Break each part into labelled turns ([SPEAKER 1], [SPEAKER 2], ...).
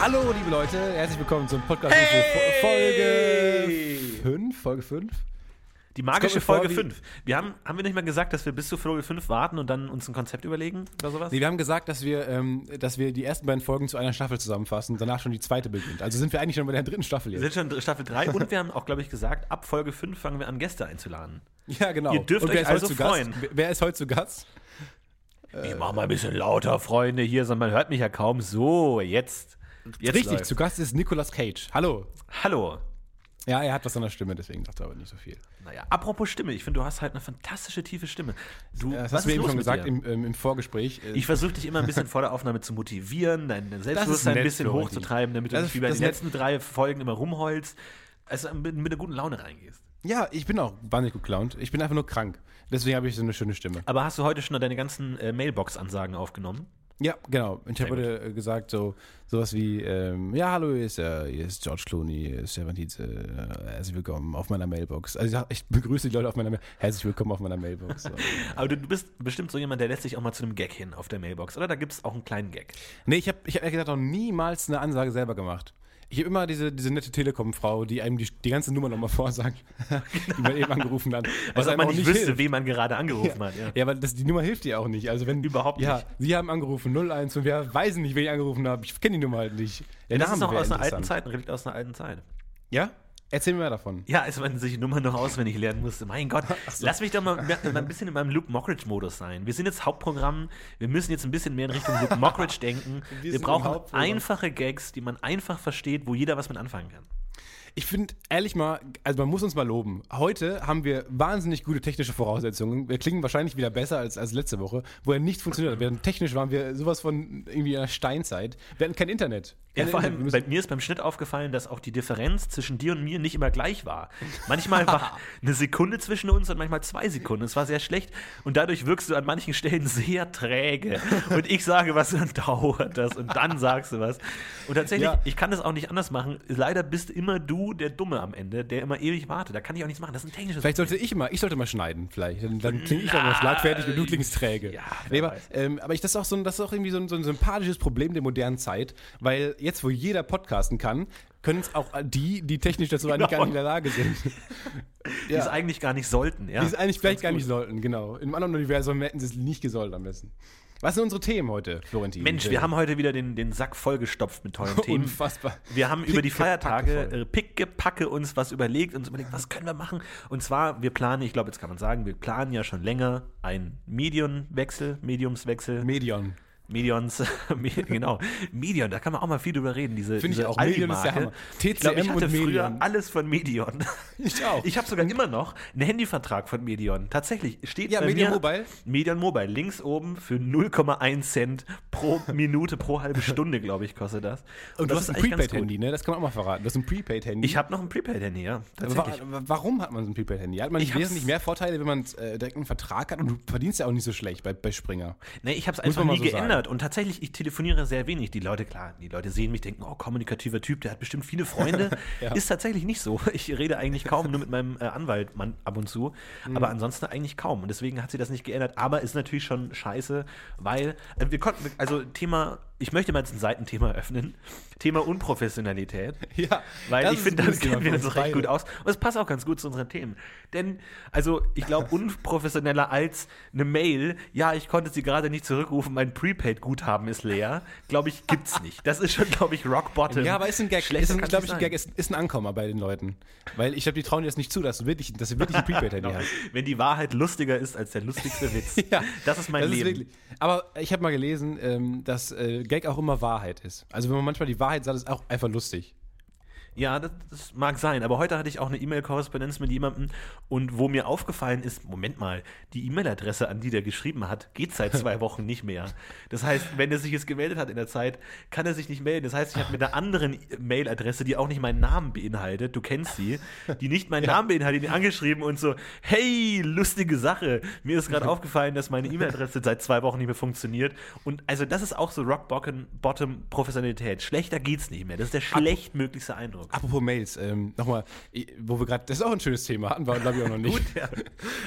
[SPEAKER 1] Hallo, liebe Leute, herzlich willkommen zum Podcast
[SPEAKER 2] Hey!
[SPEAKER 1] Folge 5. Folge 5?
[SPEAKER 2] Die magische
[SPEAKER 1] vor
[SPEAKER 2] Folge
[SPEAKER 1] wie-
[SPEAKER 2] 5. Wir haben, haben wir nicht mal gesagt, dass wir bis zu Folge 5 warten und dann uns ein Konzept überlegen oder sowas?
[SPEAKER 1] Nee, wir haben gesagt, dass wir, ähm, dass wir die ersten beiden Folgen zu einer Staffel zusammenfassen und danach schon die zweite beginnt. Also sind wir eigentlich schon bei der dritten Staffel
[SPEAKER 2] Wir
[SPEAKER 1] jetzt.
[SPEAKER 2] sind schon Staffel 3 und wir haben auch, glaube ich, gesagt, ab Folge 5 fangen wir an, Gäste einzuladen.
[SPEAKER 1] Ja, genau.
[SPEAKER 2] Ihr dürft
[SPEAKER 1] und wer
[SPEAKER 2] euch also
[SPEAKER 1] zu Gast?
[SPEAKER 2] freuen.
[SPEAKER 1] Wer- Wer ist heute zu Gast?
[SPEAKER 2] ich mach mal ein bisschen lauter, Freunde, hier, sondern man hört mich ja kaum. So, jetzt. Jetzt
[SPEAKER 1] Richtig,
[SPEAKER 2] läuft.
[SPEAKER 1] zu Gast ist Nicolas Cage. Hallo.
[SPEAKER 2] Hallo.
[SPEAKER 1] Ja, er hat was an der Stimme, deswegen sagt er aber nicht so viel.
[SPEAKER 2] Naja, apropos Stimme, ich finde, du hast halt eine fantastische, tiefe Stimme. Du,
[SPEAKER 1] Das hast du mir eben schon gesagt im, ähm, im Vorgespräch. Äh,
[SPEAKER 2] Ich versuche dich immer ein bisschen vor der Aufnahme zu motivieren, dein Selbstbewusstsein ein bisschen hochzutreiben, damit du nicht wie bei den
[SPEAKER 1] nett.
[SPEAKER 2] letzten drei Folgen immer rumheulst. Also mit, mit einer guten Laune reingehst.
[SPEAKER 1] ja, ich bin auch wahnsinnig gut gelaunt. Ich bin einfach nur krank. Deswegen habe ich so eine schöne Stimme.
[SPEAKER 2] Aber hast du heute schon deine ganzen äh, Mailbox-Ansagen aufgenommen?
[SPEAKER 1] Ja, genau. Ich habe heute äh, gesagt, so sowas wie, ähm, ja, hallo, hier ist, äh, hier ist George Clooney, hier ist Stefan Tietze, äh, herzlich willkommen auf meiner Mailbox. Also ich begrüße die Leute auf meiner Mailbox. Herzlich willkommen auf meiner Mailbox. So.
[SPEAKER 2] Aber du, du bist bestimmt so jemand, der lässt sich auch mal zu einem Gag hin auf der Mailbox, oder? Da gibt es auch einen kleinen Gag.
[SPEAKER 1] nee, ich habe ich hab ehrlich gesagt noch niemals eine Ansage selber gemacht. Ich habe immer diese, diese nette Telekom-Frau, die einem die, die ganze Nummer nochmal vorsagt, die man eben angerufen hat. Was
[SPEAKER 2] Als ob
[SPEAKER 1] einem
[SPEAKER 2] man nicht wüsste,
[SPEAKER 1] hilft.
[SPEAKER 2] wen man gerade angerufen hat. Ja.
[SPEAKER 1] Ja, weil das, die Nummer hilft dir auch nicht. Also wenn
[SPEAKER 2] Überhaupt
[SPEAKER 1] Ja,
[SPEAKER 2] nicht.
[SPEAKER 1] Sie haben angerufen 01 und wir weisen nicht, wen ich angerufen habe. Ich kenne die Nummer halt nicht. Der
[SPEAKER 2] das ist noch aus einer alten. Zeit, ein Relikt aus einer alten Zeit.
[SPEAKER 1] Ja? Erzähl mir mehr davon.
[SPEAKER 2] Ja, als man sich die Nummer noch auswendig lernen musste. Mein Gott, lass mich doch mal, mal ein bisschen in meinem Luke Mockridge-Modus sein. Wir sind jetzt Hauptprogramm, wir müssen jetzt ein bisschen mehr in Richtung Luke Mockridge denken.
[SPEAKER 1] Wir
[SPEAKER 2] Wir, brauchen einfache Gags, die man einfach versteht, wo jeder was mit anfangen kann.
[SPEAKER 1] Ich finde, ehrlich mal, also man muss uns mal loben. Heute haben wir wahnsinnig gute technische Voraussetzungen. Wir klingen wahrscheinlich wieder besser als, als letzte Woche, wo ja nichts funktioniert hat. Technisch waren wir sowas von irgendwie in der Steinzeit. Wir hatten kein Internet.
[SPEAKER 2] Ja, vor allem, bei mir ist beim Schnitt aufgefallen, dass auch die Differenz zwischen dir und mir nicht immer gleich war. Manchmal war eine Sekunde zwischen uns und manchmal zwei Sekunden. Es war sehr schlecht und dadurch wirkst du an manchen Stellen sehr träge. Und ich sage was, dann dauert das und dann sagst du was. Und tatsächlich,
[SPEAKER 1] Ja.
[SPEAKER 2] ich kann das auch nicht anders machen. Leider bist immer du der Dumme am Ende, der immer ewig wartet. Da kann ich auch nichts machen. Das ist ein technisches
[SPEAKER 1] Vielleicht sollte ich mal, ich sollte mal schneiden, vielleicht. Dann, dann klinge ich doch mal schlagfertig und du klingst träge.
[SPEAKER 2] Ja,
[SPEAKER 1] nee, aber, ähm, aber ich, das ist auch so ein, das ist auch irgendwie so ein, so ein sympathisches Problem der modernen Zeit, weil jetzt, wo jeder podcasten kann, können es auch die, die technisch dazu eigentlich gar nicht in der Lage sind.
[SPEAKER 2] die es eigentlich gar nicht sollten. Ja?
[SPEAKER 1] Die es eigentlich vielleicht gar
[SPEAKER 2] gut.
[SPEAKER 1] nicht sollten, genau. In einem anderen Universum hätten sie es nicht gesollt am besten. Was sind unsere Themen heute, Florentin?
[SPEAKER 2] Mensch, wir haben heute wieder den, den Sack vollgestopft mit tollen Themen.
[SPEAKER 1] Unfassbar.
[SPEAKER 2] Wir haben über die Feiertage äh, pickepacke uns was überlegt, uns überlegt, was können wir machen? Und zwar, wir planen, ich glaube, jetzt kann man sagen, wir planen ja schon länger einen Medienwechsel, Mediumswechsel,
[SPEAKER 1] Medion.
[SPEAKER 2] Medions, Me- genau, Medion, da kann man auch mal viel drüber reden, diese,
[SPEAKER 1] Finde ich auch. Medion ist der. Hammer.
[SPEAKER 2] Ich glaube, ich
[SPEAKER 1] TCM
[SPEAKER 2] hatte
[SPEAKER 1] und
[SPEAKER 2] früher
[SPEAKER 1] Medion.
[SPEAKER 2] alles von Medion.
[SPEAKER 1] Ich auch.
[SPEAKER 2] Ich habe sogar immer noch einen Handyvertrag von Medion. Tatsächlich steht
[SPEAKER 1] Ja,
[SPEAKER 2] bei
[SPEAKER 1] Medion
[SPEAKER 2] mir
[SPEAKER 1] Mobile.
[SPEAKER 2] Medion Mobile links oben für 0,1 Cent pro Minute pro halbe Stunde, glaube ich, kostet das.
[SPEAKER 1] Und du
[SPEAKER 2] das
[SPEAKER 1] hast ein. Prepaid-Handy, ne? Das kann man auch mal verraten. Du hast ein Prepaid-Handy.
[SPEAKER 2] Ich habe noch ein Prepaid-Handy, ja.
[SPEAKER 1] Aber
[SPEAKER 2] Tatsächlich.
[SPEAKER 1] wa- warum hat man so ein Prepaid-Handy? Hat man
[SPEAKER 2] Ich
[SPEAKER 1] nicht wesentlich mehr Vorteile, wenn man äh, direkt einen Vertrag hat und du verdienst ja auch nicht so schlecht bei, bei Springer.
[SPEAKER 2] Nee, ich habe es einfach nie
[SPEAKER 1] so
[SPEAKER 2] geändert. Und tatsächlich, ich telefoniere sehr wenig. Die Leute, klar, die Leute sehen mich, denken, oh, kommunikativer Typ, der hat bestimmt viele Freunde.
[SPEAKER 1] Ja.
[SPEAKER 2] Ist tatsächlich nicht so. Ich rede eigentlich kaum, nur mit meinem äh, Anwalt man, ab und zu.
[SPEAKER 1] Mhm.
[SPEAKER 2] Aber ansonsten eigentlich kaum. Und deswegen hat sie das nicht geändert. Aber ist natürlich schon scheiße, weil äh, wir konnten, also Thema, ich möchte mal jetzt ein Seitenthema öffnen. Thema Unprofessionalität.
[SPEAKER 1] Ja,
[SPEAKER 2] Weil ich
[SPEAKER 1] ist
[SPEAKER 2] finde,
[SPEAKER 1] ein
[SPEAKER 2] das kennen wir uns recht gut aus. Und es passt auch ganz gut zu unseren Themen. Denn, also, ich glaube, unprofessioneller als eine Mail, ja, ich konnte sie gerade nicht zurückrufen, mein Prepaid-Guthaben ist leer, glaube ich, gibt's nicht. Das ist schon, glaube ich, Rock Bottom.
[SPEAKER 1] Ja, aber ist ein Gag.
[SPEAKER 2] Schlechter
[SPEAKER 1] Ist,
[SPEAKER 2] kann's
[SPEAKER 1] glaube ich, ein. Gag ist, ist ein Ankommer bei den Leuten. Weil ich glaube, die trauen dir das nicht zu, dass du wirklich, dass du wirklich ein Prepaid-Handy
[SPEAKER 2] Genau.
[SPEAKER 1] hast.
[SPEAKER 2] Wenn die Wahrheit lustiger ist als der lustigste Witz.
[SPEAKER 1] Ja,
[SPEAKER 2] das ist mein
[SPEAKER 1] das
[SPEAKER 2] Leben.
[SPEAKER 1] wirklich- aber ich habe mal gelesen, ähm, dass äh, Gag auch immer Wahrheit ist. Also wenn man manchmal die Wahrheit sagt, ist auch einfach lustig.
[SPEAKER 2] Ja, das, das mag sein. Aber heute hatte ich auch eine E-Mail-Korrespondenz mit jemandem und wo mir aufgefallen ist, Moment mal, die E-Mail-Adresse, an die der geschrieben hat, geht seit zwei Wochen nicht mehr. Das heißt, wenn er sich jetzt gemeldet hat in der Zeit, kann er sich nicht melden. Das heißt, ich habe mit einer anderen Mail-Adresse, die auch nicht meinen Namen beinhaltet, du kennst sie, die nicht meinen Namen beinhaltet, ihn angeschrieben und so, hey, lustige Sache. Mir ist gerade aufgefallen, dass meine E-Mail-Adresse seit zwei Wochen nicht mehr funktioniert. Und also das ist auch so Rock Bottom, Bottom Professionalität. Schlechter geht's nicht mehr. Das ist der schlechtmöglichste Eindruck. Eindruck.
[SPEAKER 1] Apropos Mails, ähm, nochmal, wo wir gerade, das ist auch ein schönes Thema, hatten wir, glaube ich, auch noch nicht.
[SPEAKER 2] Gut, ja.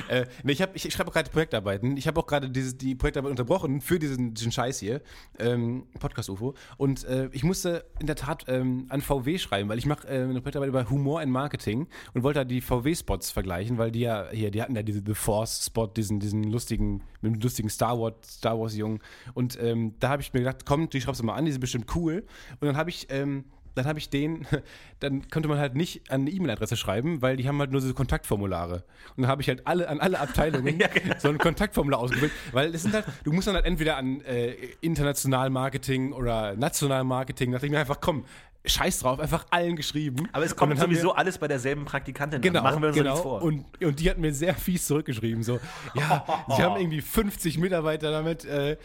[SPEAKER 1] äh, nee, ich, hab, ich, ich schreibe auch gerade Projektarbeiten. Ich habe auch gerade die Projektarbeit unterbrochen für diesen, diesen Scheiß hier, ähm, Podcast-UFO. Und äh, ich musste in der Tat ähm, an VW schreiben, weil ich mache äh, eine Projektarbeit über Humor in Marketing und wollte da die VW-Spots vergleichen, weil die ja hier, die hatten ja diese The Force-Spot, diesen, diesen lustigen, mit dem lustigen Star Wars, Star Wars-Jungen. Und ähm, da habe ich mir gedacht, komm, die schreibst du mal an, die sind bestimmt cool. Und dann habe ich. Ähm, dann habe ich den, dann konnte man halt nicht an eine E-Mail-Adresse schreiben, weil die haben halt nur so Kontaktformulare. Und dann habe ich halt alle an alle Abteilungen so ein Kontaktformular ausgefüllt, weil es sind halt, du musst dann halt entweder an äh, international Marketing oder national Marketing, da dachte ich mir einfach, komm, scheiß drauf, einfach allen geschrieben.
[SPEAKER 2] Aber es kommt
[SPEAKER 1] haben wir-
[SPEAKER 2] sowieso alles bei derselben Praktikantin
[SPEAKER 1] Genau,
[SPEAKER 2] an. Machen wir uns
[SPEAKER 1] genau.
[SPEAKER 2] nichts vor.
[SPEAKER 1] Und, und die hat mir sehr fies zurückgeschrieben. So, ja, sie haben irgendwie 50 Mitarbeiter damit, äh,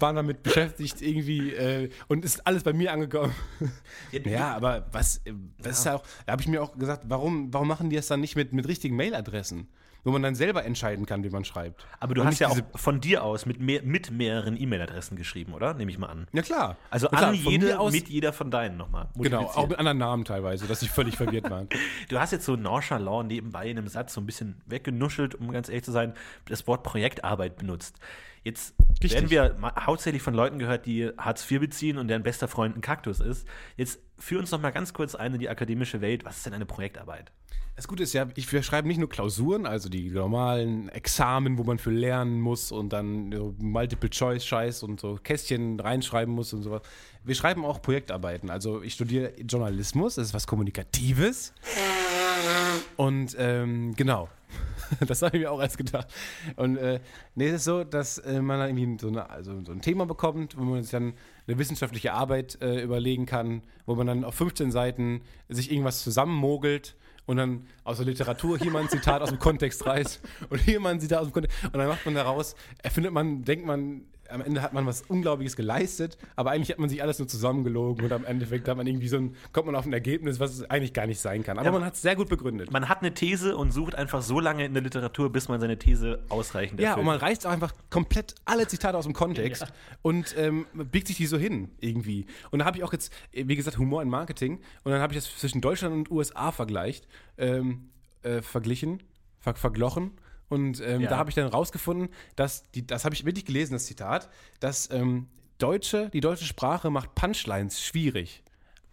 [SPEAKER 1] waren damit beschäftigt, irgendwie, äh, und ist alles bei mir angekommen. Ja, aber was, was ist ja auch, da habe ich mir auch gesagt, warum, warum machen die das dann nicht mit, mit richtigen Mailadressen? Wo man dann selber entscheiden kann, wie man schreibt.
[SPEAKER 2] Aber du
[SPEAKER 1] Und
[SPEAKER 2] hast ja auch von dir aus mit, mehr, mit mehreren E-Mail-Adressen geschrieben, oder? Nehme ich mal an.
[SPEAKER 1] Ja, klar.
[SPEAKER 2] Also
[SPEAKER 1] Na klar,
[SPEAKER 2] an jede,
[SPEAKER 1] aus,
[SPEAKER 2] mit jeder von deinen nochmal.
[SPEAKER 1] Genau, auch mit anderen Namen teilweise, dass sie völlig verwirrt waren.
[SPEAKER 2] Du hast jetzt so nonchalant nebenbei in einem Satz so ein bisschen weggenuschelt, um ganz ehrlich zu sein, das Wort Projektarbeit benutzt. Jetzt
[SPEAKER 1] Richtig.
[SPEAKER 2] werden wir hauptsächlich von Leuten gehört, die Hartz IV beziehen und deren bester Freund ein Kaktus ist. Jetzt führ uns noch mal ganz kurz ein in die akademische Welt. Was ist denn eine Projektarbeit?
[SPEAKER 1] Das Gute ist ja, ich, wir schreiben nicht nur Klausuren, also die normalen Examen, wo man für lernen muss und dann so Multiple-Choice-Scheiß und so Kästchen reinschreiben muss und sowas. Wir schreiben auch Projektarbeiten. Also ich studiere Journalismus, das ist was Kommunikatives. Und ähm, genau. Das habe ich mir auch erst gedacht. Und äh, nee, es ist so, dass äh, man dann irgendwie so, eine, also so ein Thema bekommt, wo man sich dann eine wissenschaftliche Arbeit äh, überlegen kann, wo man dann auf 15 Seiten sich irgendwas zusammenmogelt und dann aus der Literatur hier mal ein Zitat aus dem Kontext reißt. Und hier mal ein Zitat aus dem Kontext. Und dann macht man daraus, erfindet man, denkt man, am Ende hat man was Unglaubliches geleistet, aber eigentlich hat man sich alles nur zusammengelogen und am Endeffekt hat man irgendwie so ein, kommt man auf ein Ergebnis, was es eigentlich gar nicht sein kann. Aber
[SPEAKER 2] Ja,
[SPEAKER 1] man hat es sehr gut begründet.
[SPEAKER 2] Man hat eine These und sucht einfach so lange in der Literatur, bis man seine These ausreichend
[SPEAKER 1] Ja,
[SPEAKER 2] erfüllt.
[SPEAKER 1] und man reißt auch einfach komplett alle Zitate aus dem Kontext und ähm, biegt sich die so hin irgendwie. Und da habe ich auch jetzt, wie gesagt, Humor in Marketing und dann habe ich das zwischen Deutschland und USA vergleicht, ähm, äh, verglichen, ver verglochen. Und ähm,
[SPEAKER 2] Ja.
[SPEAKER 1] da habe ich dann rausgefunden, dass, die, das habe ich wirklich gelesen, das Zitat, dass ähm, Deutsche, die deutsche Sprache macht Punchlines schwierig.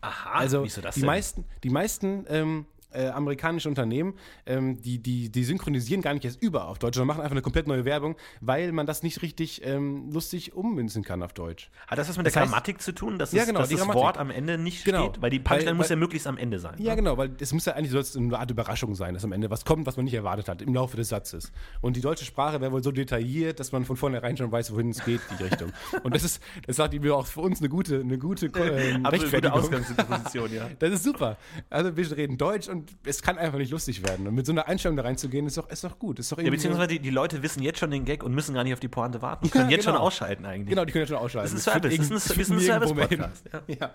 [SPEAKER 2] Aha,
[SPEAKER 1] Also
[SPEAKER 2] wieso das
[SPEAKER 1] die
[SPEAKER 2] denn?
[SPEAKER 1] meisten, die meisten ähm, äh, amerikanische Unternehmen, ähm, die, die, die synchronisieren gar nicht erst über auf Deutsch, sondern machen einfach eine komplett neue Werbung, weil man das nicht richtig ähm, lustig ummünzen kann auf Deutsch.
[SPEAKER 2] Hat das was mit
[SPEAKER 1] Das
[SPEAKER 2] der
[SPEAKER 1] heißt-
[SPEAKER 2] Grammatik zu tun, dass,
[SPEAKER 1] Ja, genau,
[SPEAKER 2] dass das
[SPEAKER 1] Grammatik.
[SPEAKER 2] Wort am Ende nicht
[SPEAKER 1] Genau.
[SPEAKER 2] steht? Weil die Punchline muss ja möglichst am Ende sein.
[SPEAKER 1] Ja,
[SPEAKER 2] ne?
[SPEAKER 1] genau, weil es muss ja eigentlich so eine Art Überraschung sein, dass am Ende was kommt, was man nicht erwartet hat, im Laufe des Satzes. Und die deutsche Sprache wäre wohl so detailliert, dass man von vornherein schon weiß, wohin es geht, die Richtung. Und das ist, das sagt die mir auch für uns eine gute, eine gute ähm,
[SPEAKER 2] gute. Ausgangsposition, ja.
[SPEAKER 1] Das ist super. Also wir reden Deutsch und es kann einfach nicht lustig werden. Und mit so einer Einstellung da reinzugehen, ist doch, ist doch gut. Ist doch
[SPEAKER 2] Ja, beziehungsweise die, die Leute wissen jetzt schon den Gag und müssen gar nicht auf die Pointe warten. Können jetzt schon
[SPEAKER 1] genau.
[SPEAKER 2] ausschalten eigentlich.
[SPEAKER 1] Genau, die können ja schon ausschalten.
[SPEAKER 2] Das ist ein Service, das ist ein- ein Service-Podcast,
[SPEAKER 1] hin. Ja.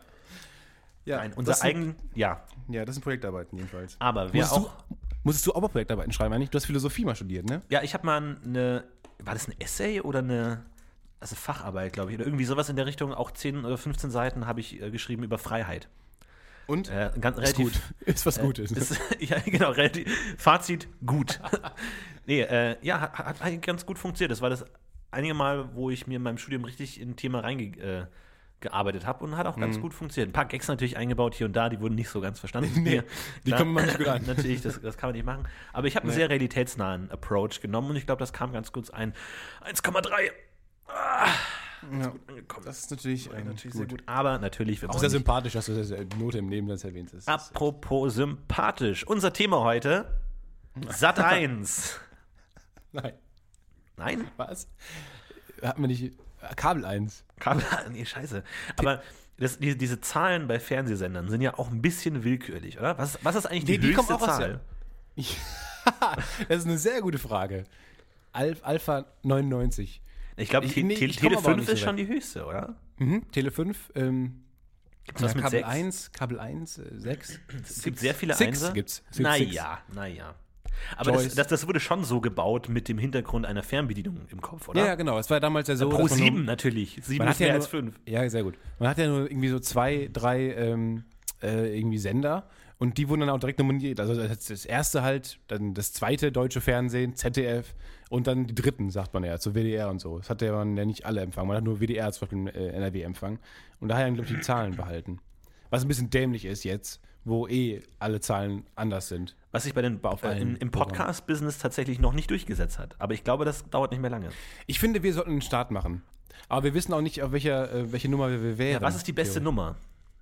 [SPEAKER 1] Ja,
[SPEAKER 2] Nein, unser eigen, ja.
[SPEAKER 1] Ja, das sind Projektarbeiten jedenfalls.
[SPEAKER 2] Aber wer
[SPEAKER 1] Musstest
[SPEAKER 2] auch,
[SPEAKER 1] du, musstest du auch mal Projektarbeiten schreiben eigentlich? Du hast Philosophie mal studiert, ne?
[SPEAKER 2] ja, ich habe mal eine, war das ein Essay oder eine, also Facharbeit, glaube ich, oder irgendwie sowas in der Richtung, auch 10 oder 15 Seiten habe ich äh, geschrieben über Freiheit.
[SPEAKER 1] Und?
[SPEAKER 2] Äh, ganz,
[SPEAKER 1] ist
[SPEAKER 2] relativ,
[SPEAKER 1] gut. Ist was
[SPEAKER 2] Äh,
[SPEAKER 1] Gutes.
[SPEAKER 2] Ist, ja, genau, relativ, Fazit, gut. nee, äh, ja, hat, hat eigentlich ganz gut funktioniert. Das war das einige Mal, wo ich mir in meinem Studium richtig in ein Thema reingearbeitet äh, habe und hat auch
[SPEAKER 1] Mhm.
[SPEAKER 2] ganz gut funktioniert. Ein paar Gags natürlich eingebaut hier und da, die wurden nicht so ganz verstanden.
[SPEAKER 1] Nee,
[SPEAKER 2] Hier,
[SPEAKER 1] die
[SPEAKER 2] klar,
[SPEAKER 1] kommen mal nicht gut an.
[SPEAKER 2] Natürlich, das, das kann man nicht machen. Aber ich habe einen
[SPEAKER 1] Nee.
[SPEAKER 2] sehr realitätsnahen Approach genommen und ich glaube, das kam ganz kurz ein. 1,3. Ah,
[SPEAKER 1] ja,
[SPEAKER 2] angekommen.
[SPEAKER 1] das ist natürlich, ähm,
[SPEAKER 2] natürlich
[SPEAKER 1] gut.
[SPEAKER 2] sehr gut. Aber natürlich,
[SPEAKER 1] Auch sehr sympathisch, dass du das Note im Nebensatz erwähnt hast.
[SPEAKER 2] Apropos sympathisch. Unser Thema heute: Sat 1.
[SPEAKER 1] Nein,
[SPEAKER 2] Nein?
[SPEAKER 1] was? Hatten wir nicht äh, Kabel 1?
[SPEAKER 2] Kabel, nee, scheiße. Aber das, die, diese Zahlen bei Fernsehsendern sind ja auch ein bisschen willkürlich, oder? Was, was ist eigentlich die,
[SPEAKER 1] Nee, die kommen
[SPEAKER 2] höchste
[SPEAKER 1] auch aus
[SPEAKER 2] Zahl?
[SPEAKER 1] das ist eine sehr gute Frage. Al Alpha 99.
[SPEAKER 2] Ich glaube, Te
[SPEAKER 1] nee,
[SPEAKER 2] Te Tele
[SPEAKER 1] aber auch
[SPEAKER 2] 5
[SPEAKER 1] nicht so
[SPEAKER 2] ist schon die höchste, oder?
[SPEAKER 1] Mhm. Tele 5, ähm,
[SPEAKER 2] Gibt's was
[SPEAKER 1] ja,
[SPEAKER 2] mit
[SPEAKER 1] Kabel
[SPEAKER 2] 6?
[SPEAKER 1] 1, Kabel 1, äh, 6.
[SPEAKER 2] Es gibt sehr viele
[SPEAKER 1] Six
[SPEAKER 2] Einser.
[SPEAKER 1] gibt's. Es gibt Six.
[SPEAKER 2] Naja, naja. Aber das, das, das wurde schon so gebaut mit dem Hintergrund einer Fernbedienung im Kopf, oder?
[SPEAKER 1] Ja, ja, genau. Es war damals ja so.
[SPEAKER 2] Pro
[SPEAKER 1] dass man nur-
[SPEAKER 2] 7 natürlich. 7
[SPEAKER 1] Man
[SPEAKER 2] ist
[SPEAKER 1] ja
[SPEAKER 2] mehr
[SPEAKER 1] nur,
[SPEAKER 2] als 5.
[SPEAKER 1] Ja, sehr gut. Man hat ja nur irgendwie so zwei, drei ähm, äh, irgendwie Sender. Und die wurden dann auch direkt nominiert. Also das, erste halt, dann das zweite deutsche Fernsehen, ZDF und dann die dritten, sagt man ja, so WDR und so. Das hat ja man ja nicht alle empfangen. Man hat nur WDR zum Beispiel äh, NRW empfangen. Und daher haben, glaube ich, die Zahlen behalten. Was ein bisschen dämlich ist jetzt, wo eh alle Zahlen anders sind.
[SPEAKER 2] Was sich bei den
[SPEAKER 1] auf
[SPEAKER 2] im, im Podcast-Business tatsächlich noch nicht durchgesetzt hat. Aber ich glaube, das dauert nicht mehr lange.
[SPEAKER 1] Ich finde, wir sollten einen Start machen. Aber wir wissen auch nicht, auf welcher, äh, welche Nummer wir wären.
[SPEAKER 2] Ja, was ist die beste Nummer?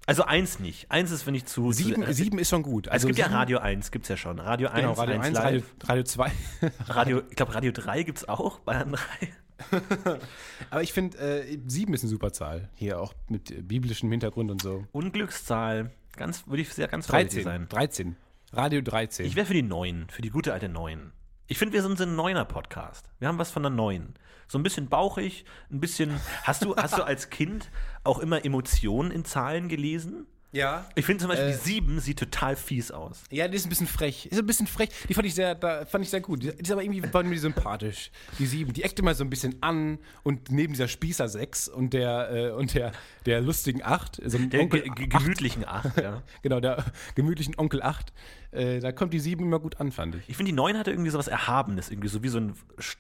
[SPEAKER 2] Also eins nicht. Eins ist, finde ich, zu.
[SPEAKER 1] Sieben,
[SPEAKER 2] zu,
[SPEAKER 1] sieben ist schon gut.
[SPEAKER 2] es
[SPEAKER 1] Also
[SPEAKER 2] gibt ja
[SPEAKER 1] sieben-
[SPEAKER 2] Radio 1, gibt es ja schon. Radio 1,
[SPEAKER 1] Genau, Radio 1, Radio,
[SPEAKER 2] Live.
[SPEAKER 1] Radio 2.
[SPEAKER 2] Radio, ich glaube, Radio 3 gibt es auch, Bayern 3.
[SPEAKER 1] Aber ich finde, äh, sieben ist eine super Zahl. Hier auch mit äh, biblischem Hintergrund und so.
[SPEAKER 2] Unglückszahl. Ganz, würde ich sehr ganz vorsichtig
[SPEAKER 1] 13.
[SPEAKER 2] sein.
[SPEAKER 1] 13. Radio 13.
[SPEAKER 2] Ich wäre für die Neun, für die gute alte Neun. Ich finde, wir sind so ein Neuner-Podcast. Wir haben was von der Neun. So ein bisschen bauchig, ein bisschen. Hast du, hast du als Kind auch immer Emotionen in Zahlen gelesen?
[SPEAKER 1] ja.
[SPEAKER 2] Ich finde zum Beispiel,
[SPEAKER 1] Äh.
[SPEAKER 2] die Sieben sieht total fies aus.
[SPEAKER 1] Ja, die ist ein bisschen frech. Ist ein bisschen frech. Die fand ich sehr, da fand ich sehr gut. Die ist aber irgendwie war mir sympathisch. Die sieben, die eckte mal so ein bisschen an und neben dieser Spießer 6 und der äh, und der der lustigen 8, so
[SPEAKER 2] Der
[SPEAKER 1] Onkel
[SPEAKER 2] ge gemütlichen Acht, ja.
[SPEAKER 1] genau, der gemütlichen Onkel 8, äh, da kommt die sieben immer gut an, fand ich.
[SPEAKER 2] Ich finde, die Neun hatte irgendwie sowas Erhabenes, irgendwie so wie so ein St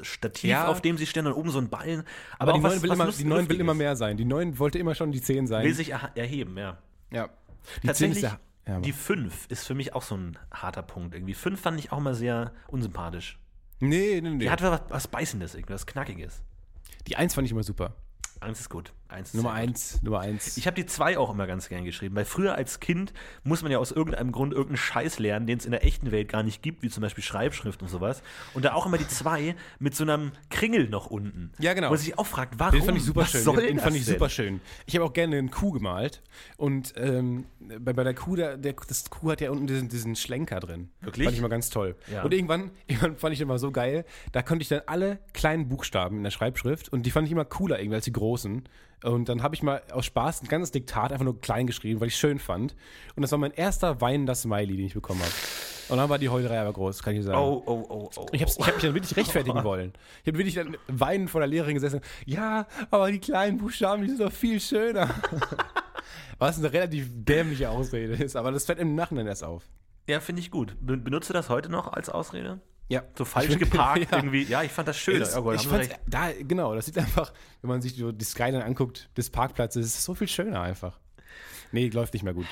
[SPEAKER 2] Stativ,
[SPEAKER 1] Ja.
[SPEAKER 2] auf dem sie stehen und oben so ein Ballen.
[SPEAKER 1] Aber,
[SPEAKER 2] auch
[SPEAKER 1] die
[SPEAKER 2] was-
[SPEAKER 1] neun will
[SPEAKER 2] was
[SPEAKER 1] immer, die neun will
[SPEAKER 2] Lustiges.
[SPEAKER 1] immer mehr sein. Die neun wollte immer schon die 10 sein.
[SPEAKER 2] Will sich erheben, ja.
[SPEAKER 1] ja. Die 10
[SPEAKER 2] Tatsächlich,
[SPEAKER 1] ist ja,
[SPEAKER 2] die fünf ist für mich auch so ein harter Punkt irgendwie. Fünf fand ich auch mal sehr unsympathisch.
[SPEAKER 1] Nee, nee, nee.
[SPEAKER 2] Die hat was, was Beißendes, irgendwie, was Knackiges.
[SPEAKER 1] Die 1 fand ich immer super.
[SPEAKER 2] Eins ist gut. Eins ist
[SPEAKER 1] Nummer
[SPEAKER 2] sehr gut.
[SPEAKER 1] 1, Nummer 1.
[SPEAKER 2] Ich habe die zwei auch immer ganz gern geschrieben, weil früher als Kind muss man ja aus irgendeinem Grund irgendeinen Scheiß lernen, den es in der echten Welt gar nicht gibt, wie zum Beispiel Schreibschrift und sowas. Und da auch immer die zwei mit so einem Kringel noch unten.
[SPEAKER 1] Ja, genau.
[SPEAKER 2] Wo man sich auch fragt, warum?
[SPEAKER 1] Den fand ich super
[SPEAKER 2] Was
[SPEAKER 1] schön. Den, den fand ich
[SPEAKER 2] denn?
[SPEAKER 1] super schön. Ich habe auch gerne einen Kuh gemalt. Und ähm, bei, bei der Kuh, der, der, das Kuh hat ja unten diesen, diesen Schlenker drin.
[SPEAKER 2] Wirklich?
[SPEAKER 1] Fand ich mal ganz toll.
[SPEAKER 2] Ja.
[SPEAKER 1] Und irgendwann, irgendwann fand ich den mal so geil, da konnte ich dann alle kleinen Buchstaben in der Schreibschrift und die fand ich immer cooler irgendwie als die großen. Und dann habe ich mal aus Spaß ein ganzes Diktat einfach nur klein geschrieben, weil ich es schön fand. Und das war mein erster weinender Smiley, den ich bekommen habe. Und dann war die Heulerei aber groß, kann ich sagen.
[SPEAKER 2] Oh, oh, oh, oh.
[SPEAKER 1] Ich habe ich hab mich dann wirklich rechtfertigen wollen. Ich habe wirklich dann weinend vor der Lehrerin gesessen. Ja, aber die kleinen Buchstaben, die sind doch viel schöner. Was eine relativ dämliche Ausrede ist, aber das fällt im Nachhinein erst auf.
[SPEAKER 2] Ja, finde ich gut. Be benutzt du das heute noch als Ausrede?
[SPEAKER 1] Ja.
[SPEAKER 2] So falsch
[SPEAKER 1] find-
[SPEAKER 2] geparkt
[SPEAKER 1] ja.
[SPEAKER 2] irgendwie. Ja, ich fand das schön.
[SPEAKER 1] Das,
[SPEAKER 2] ja, gut,
[SPEAKER 1] ich fand's, da, genau, das sieht einfach, wenn man sich so die Skyline anguckt, des Parkplatzes, ist es so viel schöner einfach. Nee, läuft nicht mehr gut.